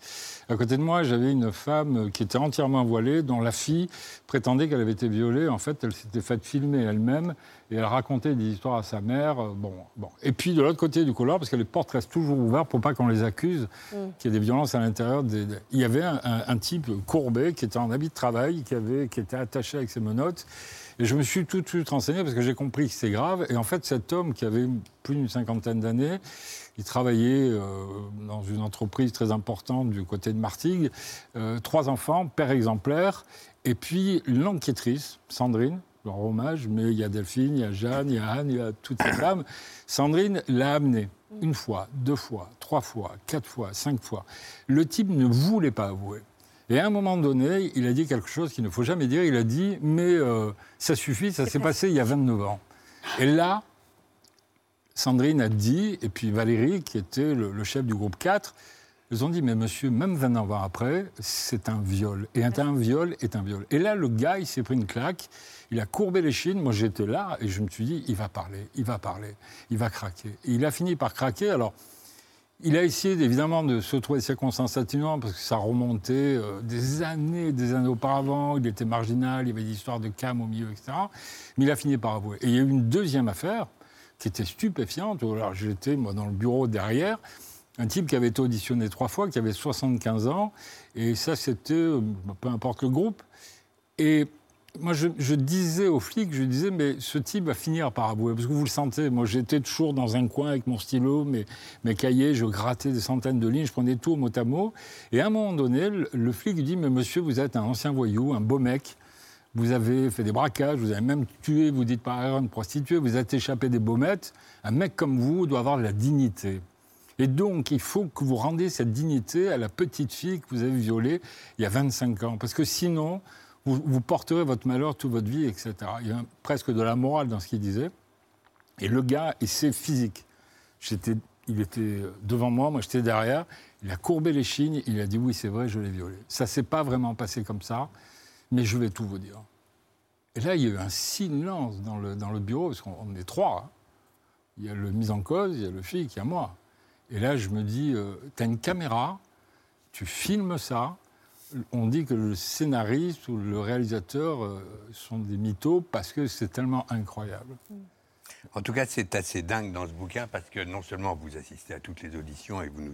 À côté de moi, j'avais une femme qui était entièrement voilée, dont la fille prétendait qu'elle avait été violée. En fait, elle s'était faite filmer elle-même et elle racontait des histoires à sa mère. Euh, Bon, bon. Et puis de l'autre côté du couloir, parce que les portes restent toujours ouvertes pour pas qu'on les accuse, Mm. qu'il y ait des violences à l'intérieur. Des- Il y avait un, un- un type courbé qui était en habit de travail, qui, avait, qui était attaché avec ses menottes. Et je me suis tout de suite renseigné parce que j'ai compris que c'est grave. Et en fait, cet homme qui avait plus d'une cinquantaine d'années, il travaillait euh, dans une entreprise très importante du côté de Martigues. Euh, trois enfants, père exemplaire. Et puis l'enquêtrice, Sandrine, leur hommage, mais il y a Delphine, il y a Jeanne, il y a Anne, il y a toutes ces femmes. Sandrine l'a amené une fois, deux fois, trois fois, quatre fois, cinq fois. Le type ne voulait pas avouer. Et à un moment donné, il a dit quelque chose qu'il ne faut jamais dire. Il a dit Mais euh, ça suffit, ça s'est passé il y a 29 ans. Et là, Sandrine a dit, et puis Valérie, qui était le, le chef du groupe 4, ils ont dit Mais monsieur, même 29 ans après, c'est un viol. Et un, un viol est un viol. Et là, le gars, il s'est pris une claque. Il a courbé les chines. Moi, j'étais là et je me suis dit Il va parler, il va parler, il va craquer. Et il a fini par craquer. Alors. Il a essayé évidemment de se trouver des circonstances atténuantes parce que ça remontait euh, des années, des années auparavant. Il était marginal, il y avait des histoires de cam au milieu, etc. Mais il a fini par avouer. Et il y a eu une deuxième affaire qui était stupéfiante. Alors j'étais moi dans le bureau derrière, un type qui avait été auditionné trois fois, qui avait 75 ans, et ça c'était euh, peu importe le groupe. Et moi, je, disais aux flics, je disais, mais ce type va finir par avouer, parce que vous le sentez. Moi, j'étais toujours dans un coin avec mon stylo, mes, cahiers, je grattais des centaines de lignes, je prenais tout mot à mot. Et à un moment donné, le, le flic dit, mais monsieur, vous êtes un ancien voyou, un beau mec. Vous avez fait des braquages, vous avez même tué, vous dites par erreur, une prostituée, vous êtes échappé des baumettes. Un mec comme vous doit avoir de la dignité. Et donc, il faut que vous rendiez cette dignité à la petite fille que vous avez violée il y a 25 ans. Parce que sinon, vous, porterez votre malheur toute votre vie, etc. Il y a presque de la morale dans ce qu'il disait. Et le gars, et c'est physique. J'étais, il était devant moi, moi j'étais derrière. Il a courbé les chignes, il a dit oui, c'est vrai, je l'ai violé. Ça s'est pas vraiment passé comme ça, mais je vais tout vous dire. Et là, il y a eu un silence dans le, dans le bureau, parce qu'on on est trois. hein. Il y a le mis en cause, il y a le flic, il y a moi. Et là, je me dis, tu as une caméra, tu filmes ça. On dit que le scénariste ou le réalisateur euh, sont des mythos parce que c'est tellement incroyable. En tout cas, c'est assez dingue dans ce bouquin parce que non seulement vous assistez à toutes les auditions et vous nous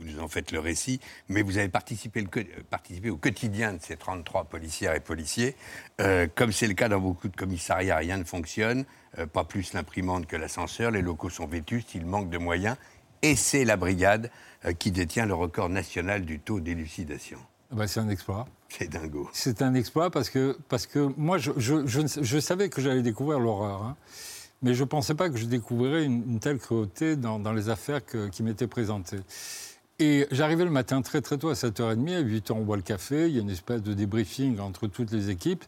nous en faites le récit, mais vous avez participé, participé au quotidien de ces 33 policières et policiers. Euh, comme c'est le cas dans beaucoup de commissariats, rien ne fonctionne, euh, pas plus l'imprimante que l'ascenseur, les locaux sont vétustes, il manque de moyens, et c'est la brigade euh, qui détient le record national du taux d'élucidation. Ah bah, c'est un exploit. C'est dingo. C'est un exploit parce que, parce que moi, je, je- savais que j'allais découvrir l'horreur. hein. mais je ne pensais pas que je découvrirais une, une telle cruauté dans, dans les affaires que- qui m'étaient présentées. Et j'arrivais le matin très très tôt à 7h30, à 8h on boit le café, il y a une espèce de débriefing entre toutes les équipes.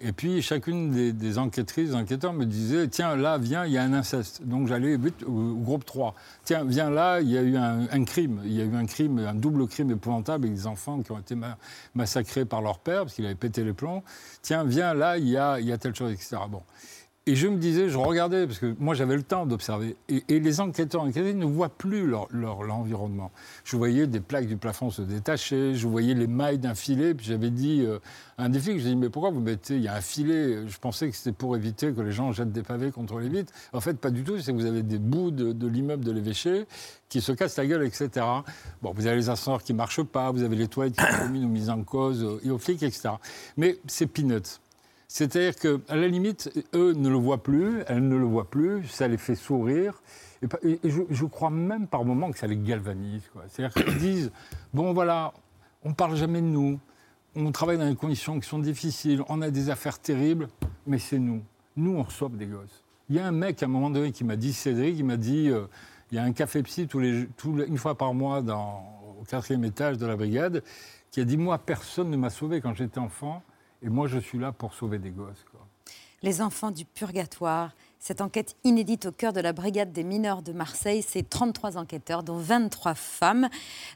Et puis chacune des, des enquêtrices, des enquêteurs me disait, tiens là, viens, il y a un inceste. Donc j'allais au, groupe 3. Tiens, viens là, il y a eu un, crime. Il y a eu un crime, un double crime épouvantable avec des enfants qui ont été ma- massacrés par leur père parce qu'il avait pété les plombs. Tiens, viens là, il y a, il y a telle chose, etc. Bon. Et je me disais, je regardais, parce que moi j'avais le temps d'observer, et, les enquêteurs enquêtés ne voient plus leur, leur-. Je voyais des plaques du plafond se détacher, je voyais les mailles d'un filet, puis j'avais dit euh, un des flics, j'ai dit, mais pourquoi vous mettez, il y a un filet, je pensais que c'était pour éviter que les gens jettent des pavés contre les vitres. En fait, pas du tout, c'est que vous avez des bouts de, l'immeuble de l'évêché qui se cassent la gueule, etc. Bon, vous avez les ascenseurs qui ne marchent pas, vous avez les toilettes qui sont mises en cause, euh, et aux flics, etc. Mais c'est peanuts. C'est-à-dire qu'à la limite, eux ne le voient plus, elles ne le voient plus, ça les fait sourire. Et, je, crois même par moments que ça les galvanise. C'est-à-dire qu'ils disent, bon voilà, on ne parle jamais de nous, on travaille dans des conditions qui sont difficiles, on a des affaires terribles, mais c'est nous. Nous, on sauve des gosses. Il y a un mec à un moment donné qui m'a dit, Cédric, il m'a dit, euh, il y a un café psy une fois par mois dans, au quatrième étage de la brigade, qui a dit, moi, personne ne m'a sauvé quand j'étais enfant, et moi, je suis là pour sauver des gosses. quoi. Les enfants du purgatoire. Cette enquête inédite au cœur de la brigade des mineurs de Marseille, c'est 33 enquêteurs, dont 23 femmes,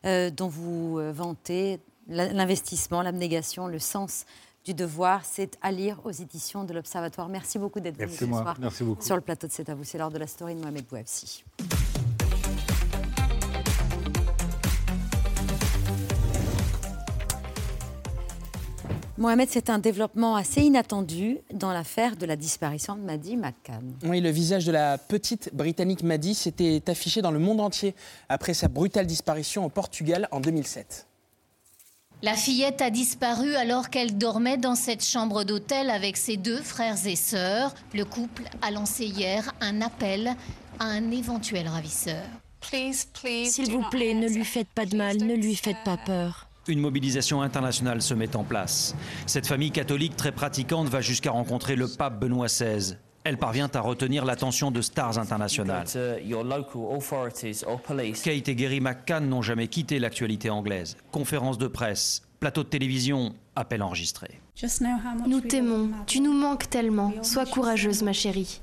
euh, dont vous euh, vantez l'investissement, l'abnégation, le sens du devoir. C'est à lire aux éditions de l'Observatoire. Merci beaucoup d'être venu ce soir Merci beaucoup. sur le plateau de C'est à vous. C'est l'heure de la story de Mohamed Bouafsi. Mohamed, c'est un développement assez inattendu dans l'affaire de la disparition de Madi McCann. Oui, le visage de la petite Britannique Maddy s'était affiché dans le monde entier après sa brutale disparition au Portugal en 2007. La fillette a disparu alors qu'elle dormait dans cette chambre d'hôtel avec ses deux frères et sœurs. Le couple a lancé hier un appel à un éventuel ravisseur. S'il vous plaît, ne lui faites pas de mal, ne lui faites pas peur. Une mobilisation internationale se met en place. Cette famille catholique très pratiquante va jusqu'à rencontrer le pape Benoît XVI. Elle parvient à retenir l'attention de stars internationales. Kate et Gary McCann n'ont jamais quitté l'actualité anglaise. Conférences de presse, plateau de télévision, appel enregistré. Nous t'aimons, tu nous manques tellement. Sois courageuse, ma chérie.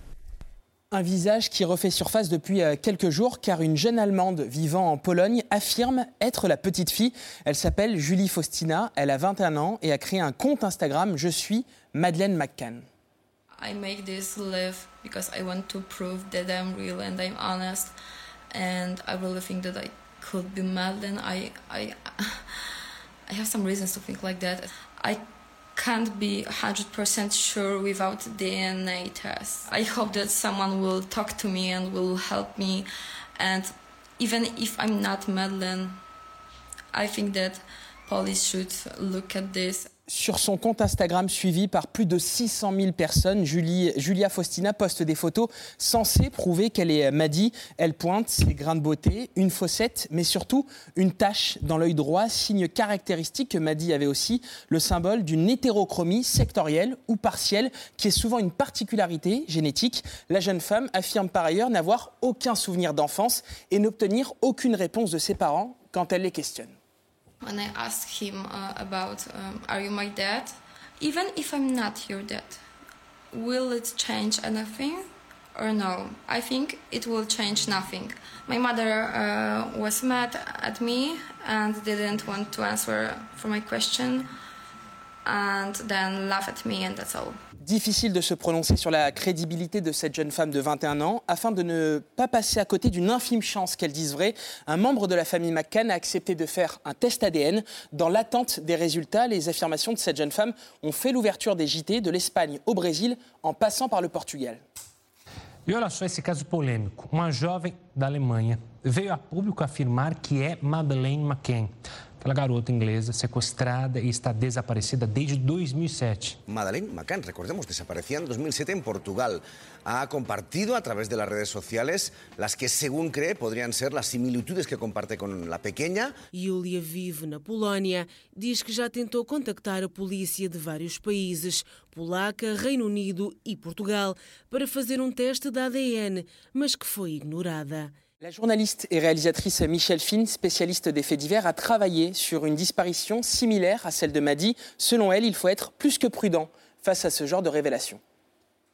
Un visage qui refait surface depuis euh, quelques jours car une jeune Allemande vivant en Pologne affirme être la petite fille. Elle s'appelle Julie Faustina, elle a 21 ans et a créé un compte Instagram Je suis Madeleine McCann. I make this live because I want to prove that I'm real and I'm honest, and I really think that I could be Madeline. I I I have some reasons to think like that. I can't be 100% sure without DNA test. I hope that someone will talk to me and will help me, and even if I'm not Madeline, I think that police should look at this Sur son compte Instagram suivi par plus de 600 000 personnes, Julia Faustina poste des photos censées prouver qu'elle est Maddy. Elle pointe ses grains de beauté, une fossette, mais surtout une tache dans l'œil droit, signe caractéristique que Maddy avait aussi, le symbole d'une hétérochromie sectorielle ou partielle, qui est souvent une particularité génétique. La jeune femme affirme par ailleurs n'avoir aucun souvenir d'enfance et n'obtenir aucune réponse de ses parents quand elle les questionne. When I asked him uh, about um, are you my dad, even if I'm not your dad, will it change anything or no? I think it will change nothing. My mother uh, was mad at me and didn't want to answer for my question and then laugh at me and that's all. Difficile de se prononcer sur la crédibilité de cette jeune femme de 21 ans. Afin de ne pas passer à côté d'une infime chance qu'elle dise vrai, un membre de la famille McCann a accepté de faire un test ADN. Dans l'attente des résultats, les affirmations de cette jeune femme ont fait l'ouverture des JT de l'Espagne au Brésil en passant par le Portugal. E olha só esse caso polêmico. Uma jovem da Alemanha veio a público que Madeleine McCann. Aquela garota inglesa sequestrada e está desaparecida desde 2007. Madeleine McCann, recordemos, desaparecía en 2007 en Portugal. Ha compartido a través de las redes sociales las que, según cree, podrían ser las similitudes que comparte con la pequeña. Yulia vive na Polónia. Diz que já tentou contactar a polícia de vários países, Polaca, Reino Unido e Portugal, para fazer um teste de ADN, mas que foi ignorada. La journaliste et réalisatrice Michelle Finn, spécialiste des faits divers, a travaillé sur une disparition similaire à celle de Maddy. Selon elle, il faut être plus que prudent face à ce genre de révélation.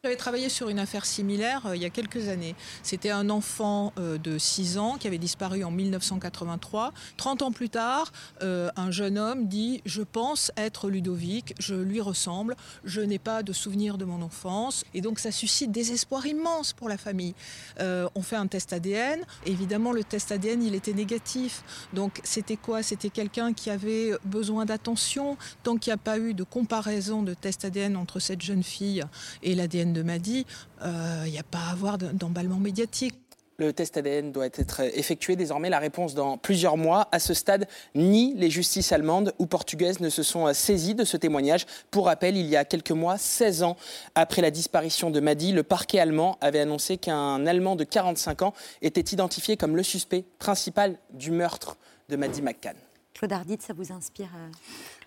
J'avais travaillé sur une affaire similaire euh, il y a quelques années. C'était un enfant euh, de 6 ans qui avait disparu en 1983. 30 ans plus tard, euh, un jeune homme dit Je pense être Ludovic, je lui ressemble, je n'ai pas de souvenir de mon enfance. Et donc ça suscite des espoirs immenses pour la famille. On fait un test ADN. Évidemment, le test ADN, il était négatif. Donc c'était quoi? C'était quelqu'un qui avait besoin d'attention. Tant qu'il n'y a pas eu de comparaison de test ADN entre cette jeune fille et l'ADN de Maddy, il n'y a pas à avoir d'emballement médiatique. Le test ADN doit être effectué désormais. La réponse dans plusieurs mois. À ce stade, ni les justices allemandes ou portugaises ne se sont saisies de ce témoignage. Pour rappel, il y a quelques mois, 16 ans après la disparition de Maddy, le parquet allemand avait annoncé qu'un Allemand de 45 ans était identifié comme le suspect principal du meurtre de Maddy McCann. Claude Ardit, ça vous inspire euh,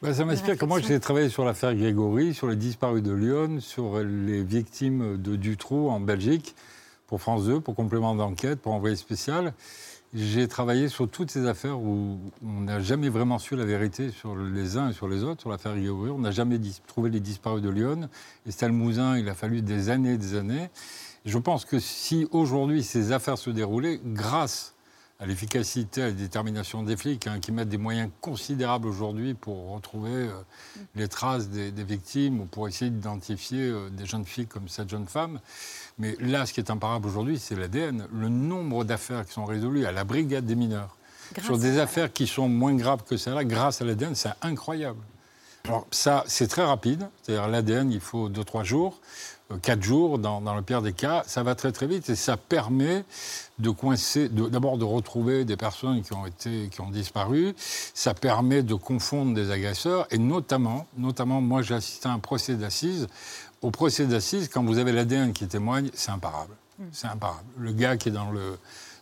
Bah, ça m'inspire que moi j'ai travaillé sur l'affaire Grégory, sur les disparus de Lyon, sur les victimes de Dutroux en Belgique, pour France 2, pour complément d'enquête, pour envoyé spécial. J'ai travaillé sur toutes ces affaires où on n'a jamais vraiment su la vérité sur les uns et sur les autres, sur l'affaire Grégory. On n'a jamais trouvé les disparus de Lyon. Estelle Mouzin, il a fallu des années et des années. Je pense que si aujourd'hui ces affaires se déroulaient, grâce à l'efficacité, à la détermination des flics, hein, qui mettent des moyens considérables aujourd'hui pour retrouver euh, les traces des, des victimes ou pour essayer d'identifier euh, des jeunes filles comme cette jeune femme. Mais là, ce qui est imparable aujourd'hui, c'est l'ADN. Le nombre d'affaires qui sont résolues à la brigade des mineurs, Grâce sur des affaires qui sont moins graves que celle-là, grâce à l'ADN, c'est incroyable. Alors ça, c'est très rapide. C'est-à-dire l'ADN, il faut 2-3 jours, 4 jours dans, dans le pire des cas. Ça va très très vite et ça permet de coincer, d'abord de, retrouver des personnes qui ont, été, qui ont disparu. Ça permet de confondre des agresseurs et notamment, notamment moi j'ai assisté à un procès d'assises. Au procès d'assises, quand vous avez l'ADN qui témoigne, c'est imparable. C'est imparable. Le gars qui est dans le,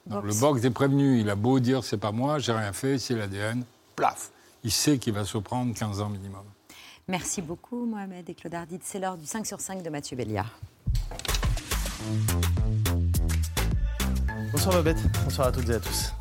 dans Box. le box des prévenus, il a beau dire c'est pas moi, j'ai rien fait, c'est l'ADN, plaf. Il sait qu'il va se prendre 15 ans minimum. Merci beaucoup, Mohamed et Claude Ardit. C'est l'heure du 5 sur 5 de Mathieu Béliard. Bonsoir Babette, bonsoir à toutes et à tous.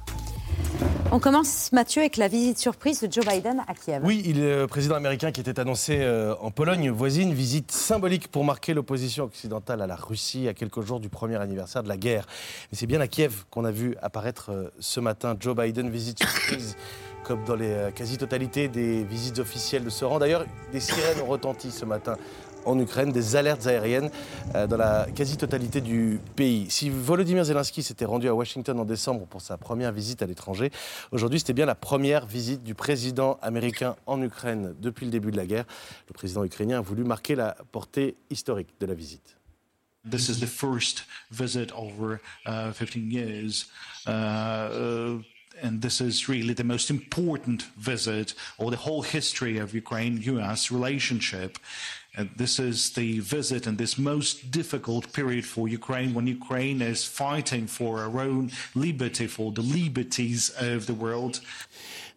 On commence, Mathieu, avec la visite surprise de Joe Biden à Kiev. Oui, il est le président américain qui était annoncé euh, en Pologne voisine, visite symbolique pour marquer l'opposition occidentale à la Russie à quelques jours du premier anniversaire de la guerre. Mais c'est bien à Kiev qu'on a vu apparaître euh, ce matin Joe Biden, visite surprise. Comme dans les euh, quasi-totalités des visites officielles de ce rang. D'ailleurs, des sirènes ont retenti ce matin en Ukraine, des alertes aériennes euh, dans la quasi-totalité du pays. Si Volodymyr Zelensky s'était rendu à Washington en décembre pour sa première visite à l'étranger, aujourd'hui c'était bien la première visite du président américain en Ukraine depuis le début de la guerre. Le président ukrainien a voulu marquer la portée historique de la visite. This is the first visit over uh, 15 years. Uh, uh, and this is really the most important visit of the whole history of Ukraine US relationship. And this is the visit in this most difficult period for Ukraine when Ukraine is fighting for her own liberty, for the liberties of the world.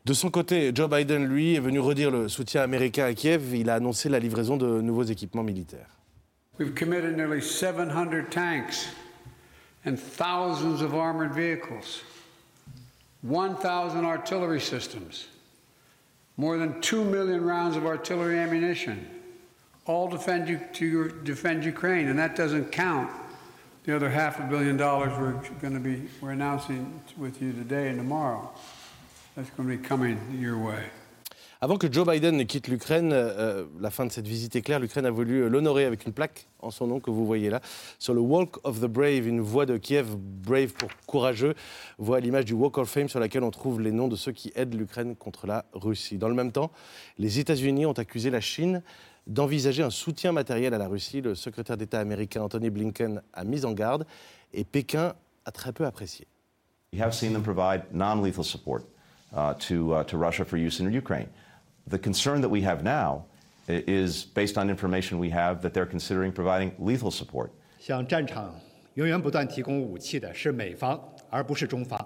De son côté, Joe Biden, lui, est venu redire le soutien américain à Kiev. Il a annoncé la livraison de nouveaux équipements militaires. We've committed nearly 700 tanks and thousands of armored vehicles, 1,000 artillery systems, more than 2 million rounds of artillery ammunition, all defend, you, to defend Ukraine, and that doesn't count the other half a billion dollars we're going to be we're announcing with you today and tomorrow. That's going to be coming your way. Avant que Joe Biden ne quitte l'Ukraine, euh, la fin de cette visite est claire. L'Ukraine a voulu l'honorer avec une plaque en son nom que vous voyez là. Sur le Walk of the Brave, une voie de Kiev, Brave pour courageux, voit l'image du Walk of Fame sur laquelle on trouve les noms de ceux qui aident l'Ukraine contre la Russie. Dans le même temps, les États-Unis ont accusé la Chine d'envisager un soutien matériel à la Russie. Le secrétaire d'État américain Anthony Blinken a mis en garde et Pékin a très peu apprécié. We have seen them provide non-lethal support uh, to, uh, to Russia for use in Ukraine. The concern that we have now is based on information we have that they're considering providing lethal support. 向战场源源不断提供武器的是美方，而不是中方。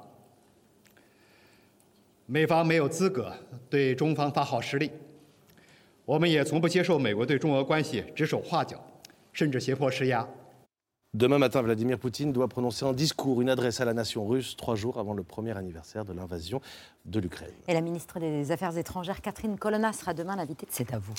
美方没有资格对中方发号施令，我们也从不接受美国对中俄关系指手画脚，甚至胁迫施压。Demain matin, Vladimir Poutine doit prononcer en discours une adresse à la nation russe trois jours avant le premier anniversaire de l'invasion de l'Ukraine. Et la ministre des Affaires étrangères, Catherine Colonna, sera demain l'invitée de C'est à vous.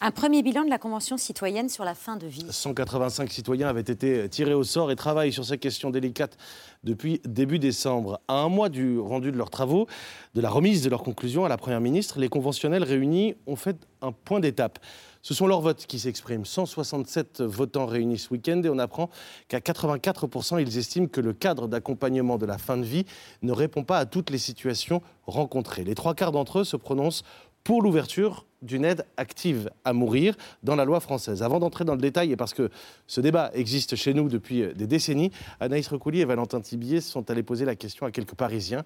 Un premier bilan de la Convention citoyenne sur la fin de vie. 185 citoyens avaient été tirés au sort et travaillent sur ces questions délicates depuis début décembre. À un mois du rendu de leurs travaux, de la remise de leurs conclusions à la Première ministre, les conventionnels réunis ont fait un point d'étape. Ce sont leurs votes qui s'expriment. 167 votants réunis ce week-end et on apprend qu'à 84%, ils estiment que le cadre d'accompagnement de la fin de vie ne répond pas à toutes les situations rencontrées. Les trois quarts d'entre eux se prononcent pour l'ouverture d'une aide active à mourir dans la loi française. Avant d'entrer dans le détail, et parce que ce débat existe chez nous depuis des décennies, Anaïs Recoulier et Valentin Tibier sont allés poser la question à quelques Parisiens.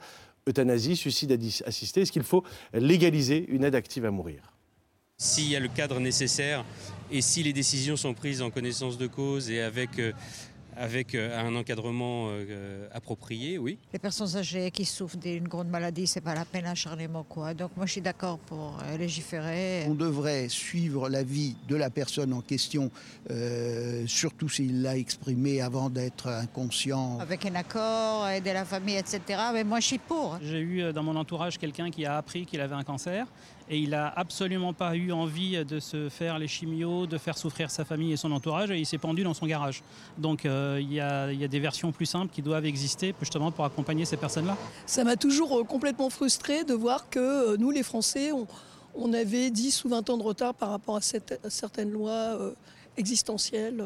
Euthanasie, suicide assisté, est-ce qu'il faut légaliser une aide active à mourir? S'il y a le cadre nécessaire et si les décisions sont prises en connaissance de cause et avec, euh, avec euh, un encadrement euh, approprié, oui. Les personnes âgées qui souffrent d'une grande maladie, c'est pas la peine acharnement quoi. Donc moi je suis d'accord pour légiférer. On devrait suivre l'avis de la personne en question, euh, surtout s'il l'a exprimé avant d'être inconscient. Avec un accord, aider la famille, etc. Mais moi je suis pour. J'ai eu dans mon entourage quelqu'un qui a appris qu'il avait un cancer et il n'a absolument pas eu envie de se faire les chimios, de faire souffrir sa famille et son entourage et il s'est pendu dans son garage. Donc euh, il y, a, a des versions plus simples qui doivent exister justement pour accompagner ces personnes-là. Ça m'a toujours euh, complètement frustré de voir que euh, nous les Français, on, avait 10 ou 20 ans de retard par rapport à, certaines lois existentielles.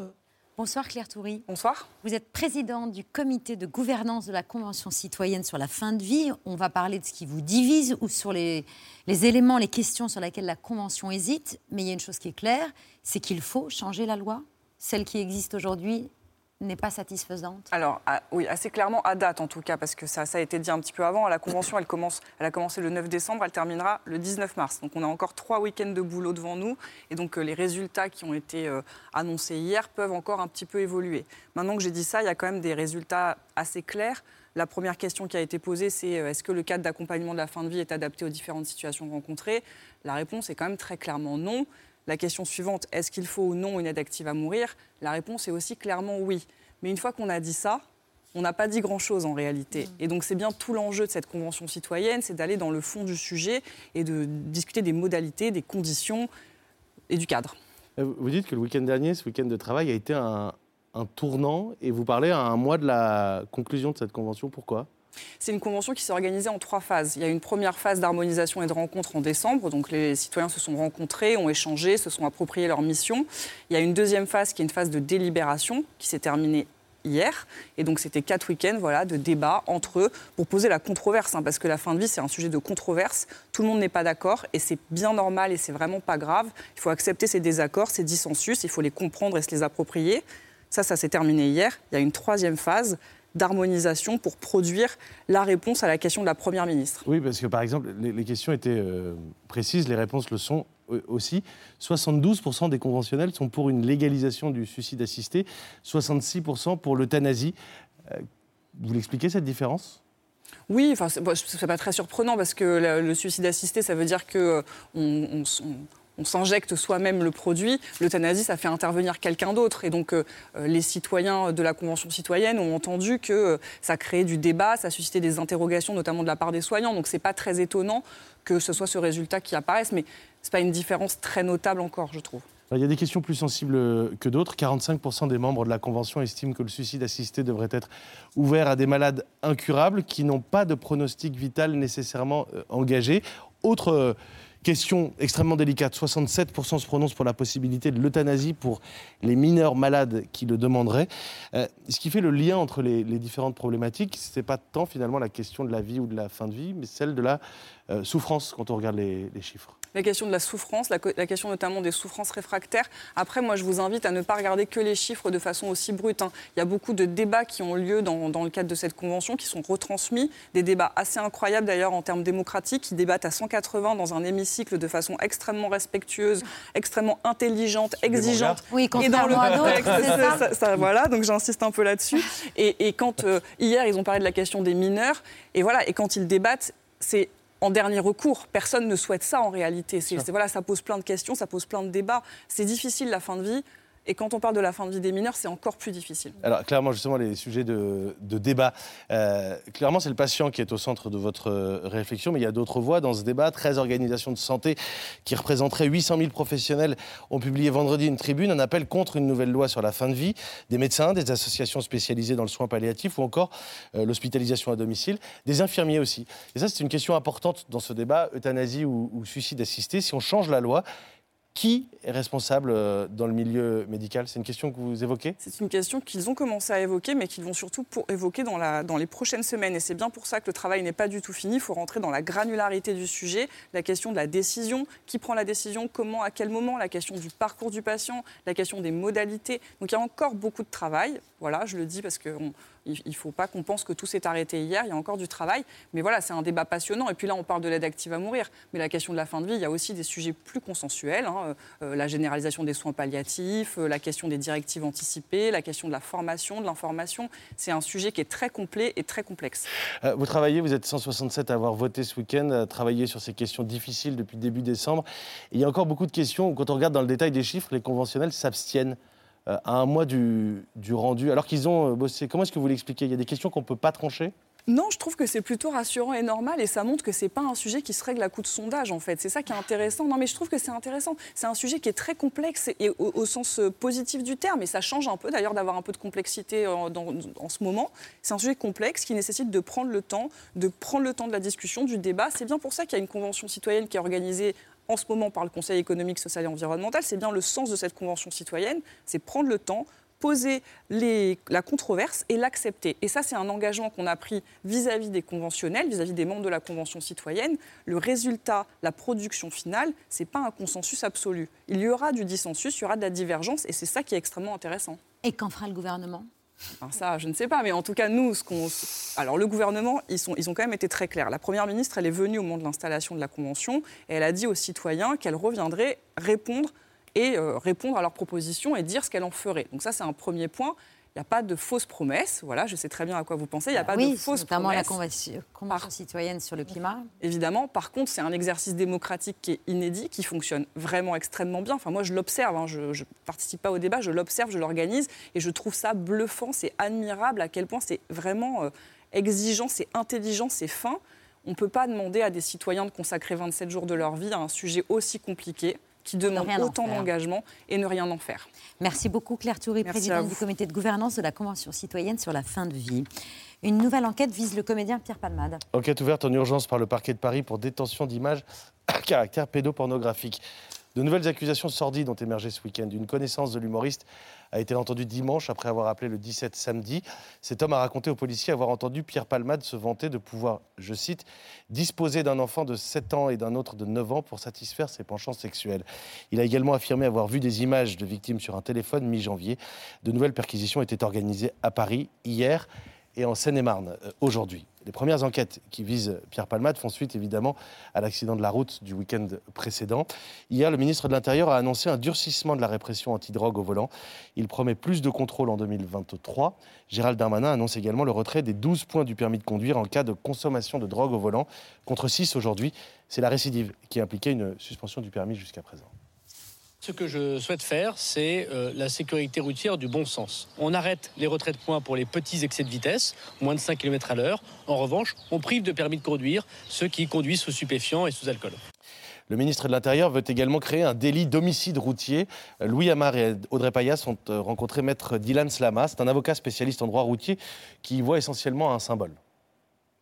Bonsoir Claire Toury. Bonsoir. Vous êtes présidente du comité de gouvernance de la Convention citoyenne sur la fin de vie. On va parler de ce qui vous divise ou sur les, les éléments, les questions sur lesquelles la Convention hésite. Mais il y a une chose qui est claire, c'est qu'il faut changer la loi. Celle qui existe aujourd'hui n'est pas satisfaisante Alors, à, oui, assez clairement, à date en tout cas, parce que ça, ça, a été dit un petit peu avant, la Convention, elle, commence, elle a commencé le 9 décembre, elle terminera le 19 mars. Donc on a encore trois week-ends de boulot devant nous, et donc euh, les résultats qui ont été euh, annoncés hier peuvent encore un petit peu évoluer. Maintenant que j'ai dit ça, il y a quand même des résultats assez clairs. La première question qui a été posée, c'est euh, est-ce que le cadre d'accompagnement de la fin de vie est adapté aux différentes situations rencontrées? La réponse est quand même très clairement non. La question suivante, est-ce qu'il faut ou non une aide active à mourir? La réponse est aussi clairement oui. Mais une fois qu'on a dit ça, on n'a pas dit grand-chose en réalité. Et donc c'est bien tout l'enjeu de cette convention citoyenne, c'est d'aller dans le fond du sujet et de discuter des modalités, des conditions et du cadre. Vous dites que le week-end dernier, ce week-end de travail, a été un, un tournant et vous parlez à un mois de la conclusion de cette convention. Pourquoi? C'est une convention qui s'est organisée en trois phases. Il y a une première phase d'harmonisation et de rencontre en décembre. Donc les citoyens se sont rencontrés, ont échangé, se sont appropriés leur mission. Il y a une deuxième phase qui est une phase de délibération qui s'est terminée hier. Et donc c'était quatre week-ends voilà, de débat entre eux pour poser la controverse. Hein, parce que la fin de vie, c'est un sujet de controverse. Tout le monde n'est pas d'accord et c'est bien normal et c'est vraiment pas grave. Il faut accepter ces désaccords, ces dissensus, il faut les comprendre et se les approprier. Ça, ça s'est terminé hier. Il y a une troisième phase d'harmonisation pour produire la réponse à la question de la Première ministre. Oui, parce que par exemple, les, les questions étaient euh, précises, les réponses le sont aussi. 72% des conventionnels sont pour une légalisation du suicide assisté, 66% pour l'euthanasie. Euh, vous l'expliquez cette différence? Oui, enfin, c'est pas très surprenant parce que le, le suicide assisté, ça veut dire que on, on, on s'injecte soi-même le produit. L'euthanasie, ça fait intervenir quelqu'un d'autre. Et donc, euh, les citoyens de la Convention citoyenne ont entendu que euh, ça créait du débat, ça suscitait des interrogations, notamment de la part des soignants. Donc, c'est pas très étonnant que ce soit ce résultat qui apparaisse, mais c'est pas une différence très notable encore, je trouve. il y a des questions plus sensibles que d'autres. 45% des membres de la Convention estiment que le suicide assisté devrait être ouvert à des malades incurables qui n'ont pas de pronostic vital nécessairement euh, engagé. Autre euh, question extrêmement délicate, 67% se prononcent pour la possibilité de l'euthanasie pour les mineurs malades qui le demanderaient. Euh, ce qui fait le lien entre les, différentes problématiques, ce n'est pas tant finalement la question de la vie ou de la fin de vie, mais celle de la souffrance quand on regarde les chiffres la question de la souffrance, la, question notamment des souffrances réfractaires. Après, moi, je vous invite à ne pas regarder que les chiffres de façon aussi brute. Hein. Il y a beaucoup de débats qui ont lieu dans, le cadre de cette convention, qui sont retransmis, des débats assez incroyables d'ailleurs en termes démocratiques, qui débattent à 180 dans un hémicycle de façon extrêmement respectueuse, extrêmement intelligente, exigeante. Oui, et dans le contexte, ça, voilà, donc j'insiste un peu là-dessus. Et, quand euh, hier ils ont parlé de la question des mineurs, et voilà, et quand ils débattent, c'est en dernier recours. Personne ne souhaite ça en réalité. voilà, ça pose plein de questions, ça pose plein de débats. C'est difficile la fin de vie. Et quand on parle de la fin de vie des mineurs, c'est encore plus difficile. Alors, clairement, justement, les sujets de, débat. Euh, clairement, c'est le patient qui est au centre de votre euh, réflexion, mais il y a d'autres voix dans ce débat. 13 organisations de santé qui représenteraient 800 000 professionnels ont publié vendredi une tribune, un appel contre une nouvelle loi sur la fin de vie. Des médecins, des associations spécialisées dans le soin palliatif ou encore euh, l'hospitalisation à domicile, des infirmiers aussi. Et ça, c'est une question importante dans ce débat, euthanasie ou suicide assisté. Si on change la loi, qui est responsable euh, dans le milieu médical? C'est une question que vous évoquez? C'est une question qu'ils ont commencé à évoquer, mais qu'ils vont surtout pour évoquer dans, la, dans les prochaines semaines. Et c'est bien pour ça que le travail n'est pas du tout fini. Il faut rentrer dans la granularité du sujet, la question de la décision, qui prend la décision, comment, à quel moment, la question du parcours du patient, la question des modalités. Donc il y a encore beaucoup de travail. Voilà, je le dis parce qu'on il ne faut pas qu'on pense que tout s'est arrêté hier, il y a encore du travail. Mais voilà, c'est un débat passionnant. Et puis là, on parle de l'aide active à mourir. Mais la question de la fin de vie, il y a aussi des sujets plus consensuels. Hein. Euh, la généralisation des soins palliatifs, euh, la question des directives anticipées, la question de la formation, de l'information. C'est un sujet qui est très complet et très complexe. Euh, vous travaillez, vous êtes 167 à avoir voté ce week-end, à travailler sur ces questions difficiles depuis début décembre. il y a encore beaucoup de questions où, quand on regarde dans le détail des chiffres, les conventionnels s'abstiennent. Euh, à un mois du, rendu, alors qu'ils ont euh, bossé. Comment est-ce que vous l'expliquez? Il y a des questions qu'on ne peut pas trancher? Non, je trouve que c'est plutôt rassurant et normal et ça montre que c'est pas un sujet qui se règle à coup de sondage en fait. C'est ça qui est intéressant. Non, mais je trouve que c'est intéressant. C'est un sujet qui est très complexe et au, sens euh, positif du terme et ça change un peu d'ailleurs d'avoir un peu de complexité en, en ce moment. C'est un sujet complexe qui nécessite de prendre le temps, de prendre le temps de la discussion, du débat. C'est bien pour ça qu'il y a une convention citoyenne qui est organisée en ce moment par le Conseil économique, social et environnemental. C'est bien le sens de cette convention citoyenne, c'est prendre le temps, poser la controverse et l'accepter. Et ça, c'est un engagement qu'on a pris vis-à-vis des conventionnels, vis-à-vis des membres de la Convention citoyenne. Le résultat, la production finale, ce n'est pas un consensus absolu. Il y aura du dissensus, il y aura de la divergence, et c'est ça qui est extrêmement intéressant. Et qu'en fera le gouvernement? Ça, je ne sais pas, mais en tout cas, nous, ce qu'on... Alors, le gouvernement, ils, ils ont quand même été très clairs. La Première ministre, elle est venue au moment de l'installation de la Convention et elle a dit aux citoyens qu'elle reviendrait répondre et euh, répondre à leurs propositions et dire ce qu'elle en ferait. Donc ça, c'est un premier point. Il n'y a pas de fausses promesses. Voilà, je sais très bien à quoi vous pensez. Il n'y a pas de fausses notamment promesses. Notamment la convention, citoyenne sur le climat. Évidemment. Par contre, c'est un exercice démocratique qui est inédit, qui fonctionne vraiment extrêmement bien. Enfin, moi, je l'observe. Hein. Je ne participe pas au débat, je l'observe, je l'organise. Et je trouve ça bluffant. C'est admirable à quel point c'est vraiment euh, exigeant, c'est intelligent, c'est fin. On ne peut pas demander à des citoyens de consacrer 27 jours de leur vie à un sujet aussi compliqué qui demande autant d'engagement et ne rien en faire. Merci beaucoup Claire Toury, présidente du comité de gouvernance de la Convention citoyenne sur la fin de vie. Une nouvelle enquête vise le comédien Pierre Palmade. Enquête ouverte en urgence par le parquet de Paris pour détention d'images à caractère pédopornographique. De nouvelles accusations sordides ont émergé ce week-end. Une connaissance de l'humoriste a été entendu dimanche après avoir appelé le 17 samedi. Cet homme a raconté aux policiers avoir entendu Pierre Palmade se vanter de pouvoir, je cite, disposer d'un enfant de 7 ans et d'un autre de 9 ans pour satisfaire ses penchants sexuels. Il a également affirmé avoir vu des images de victimes sur un téléphone mi-janvier. De nouvelles perquisitions étaient organisées à Paris hier et en Seine-et-Marne euh, aujourd'hui. Les premières enquêtes qui visent Pierre Palmade font suite évidemment à l'accident de la route du week-end précédent. Hier, le ministre de l'Intérieur a annoncé un durcissement de la répression anti-drogue au volant. Il promet plus de contrôles en 2023. Gérald Darmanin annonce également le retrait des 12 points du permis de conduire en cas de consommation de drogue au volant, contre 6 aujourd'hui. C'est la récidive qui impliquait une suspension du permis jusqu'à présent. Ce que je souhaite faire, c'est euh, la sécurité routière du bon sens. On arrête les retraits de points pour les petits excès de vitesse, moins de 5 km à l'heure. En revanche, on prive de permis de conduire ceux qui conduisent sous stupéfiants et sous alcool. Le ministre de l'Intérieur veut également créer un délit d'homicide routier. Louis Amar et Audrey Payas ont euh, rencontré maître Dylan Slama. C'est un avocat spécialiste en droit routier qui y voit essentiellement un symbole.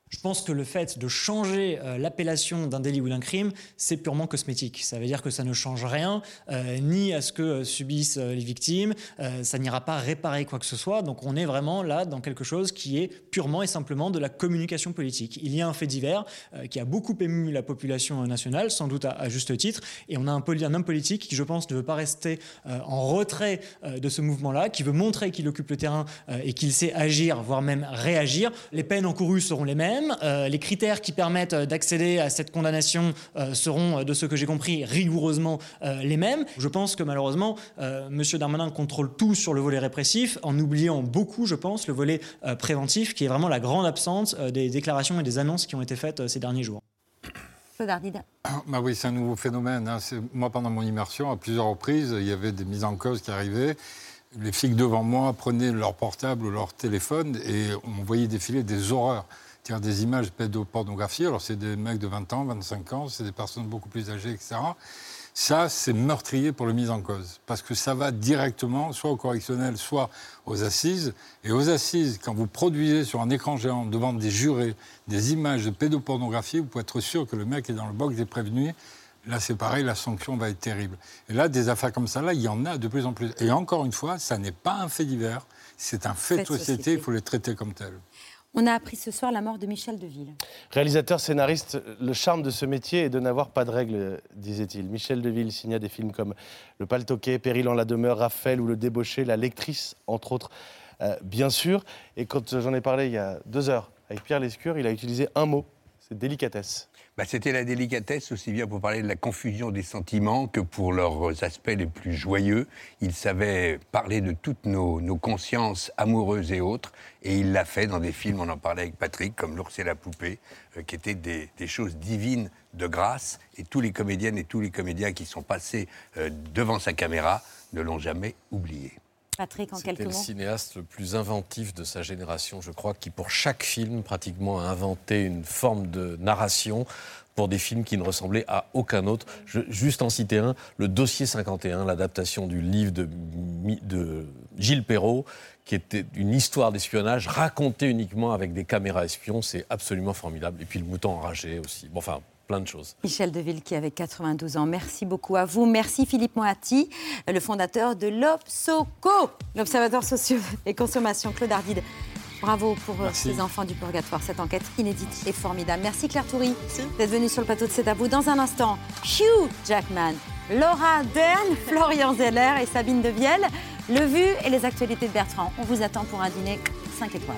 Je pense que le fait de changer euh, l'appellation d'un délit ou d'un crime, c'est purement cosmétique. Ça veut dire que ça ne change rien, euh, ni à ce que euh, subissent les victimes, ça n'ira pas réparer quoi que ce soit. Donc on est vraiment là dans quelque chose qui est purement et simplement de la communication politique. Il y a un fait divers qui a beaucoup ému la population nationale, sans doute à, juste titre, et on a un, un, homme politique qui, je pense, ne veut pas rester en retrait de ce mouvement-là, qui veut montrer qu'il occupe le terrain et qu'il sait agir, voire même réagir. Les peines encourues seront les mêmes. Euh, les critères qui permettent euh, d'accéder à cette condamnation euh, seront, de ce que j'ai compris, rigoureusement les mêmes. Je pense que malheureusement, M. Darmanin contrôle tout sur le volet répressif, en oubliant beaucoup, je pense, le volet préventif, qui est vraiment la grande absence des déclarations et des annonces qui ont été faites ces derniers jours. Bah oui, c'est un nouveau phénomène. Hein. Moi, pendant mon immersion, à plusieurs reprises, il y avait des mises en cause qui arrivaient. Les flics devant moi prenaient leur portable ou leur téléphone et on voyait défiler des horreurs des images pédopornographie. Alors, c'est des mecs de 20 ans, 25 ans, c'est des personnes beaucoup plus âgées, etc. Ça, c'est meurtrier pour le mise en cause. Parce que ça va directement, soit au correctionnel, soit aux assises. Et aux assises, quand vous produisez sur un écran géant devant des jurés des images de pédopornographie, vous pouvez être sûr que le mec est dans le box des prévenus. Là, c'est pareil, la sanction va être terrible. Et là, des affaires comme ça, là, il y en a de plus en plus. Et encore une fois, ça n'est pas un fait divers, c'est un fait, de société, il faut les traiter comme tel. On a appris ce soir la mort de Michel Deville. Réalisateur, scénariste, le charme de ce métier est de n'avoir pas de règles, disait-il. Michel Deville signa des films comme Le Paltoquet, Péril en la demeure, Raphaël ou Le Débauché, La Lectrice, entre autres, euh, bien sûr. Et quand j'en ai parlé il y a deux heures avec Pierre Lescure, il a utilisé un mot, c'est délicatesse. Bah, c'était la délicatesse aussi bien pour parler de la confusion des sentiments que pour leurs aspects les plus joyeux. Il savait parler de toutes nos, consciences amoureuses et autres, et il l'a fait dans des films, on en parlait avec Patrick, comme L'ours et la poupée, euh, qui étaient des, choses divines de grâce, et tous les comédiennes et tous les comédiens qui sont passés euh, devant sa caméra ne l'ont jamais oublié. Patrick, en quelques mots. C'était le cinéaste le plus inventif de sa génération, je crois, qui pour chaque film pratiquement a inventé une forme de narration pour des films qui ne ressemblaient à aucun autre. Je, juste en citer un, le Dossier 51, l'adaptation du livre de, de Gilles Perrault, qui était une histoire d'espionnage racontée uniquement avec des caméras espions. C'est absolument formidable. Et puis le mouton enragé aussi. Bon, enfin, plein de choses. Michel Deville qui avait 92 ans. Merci beaucoup à vous. Merci Philippe Moati, le fondateur de l'OPSOCO, l'Observatoire Social et Consommation. Claude Ardide. Bravo pour euh, ces enfants du purgatoire, cette enquête inédite et formidable. Merci Claire Toury d'être venue sur le plateau de C'est à vous. Dans un instant, Hugh Jackman, Laura Dern, Florian Zeller et Sabine Devielle. Le vu et les actualités de Bertrand. On vous attend pour un dîner 5 étoiles.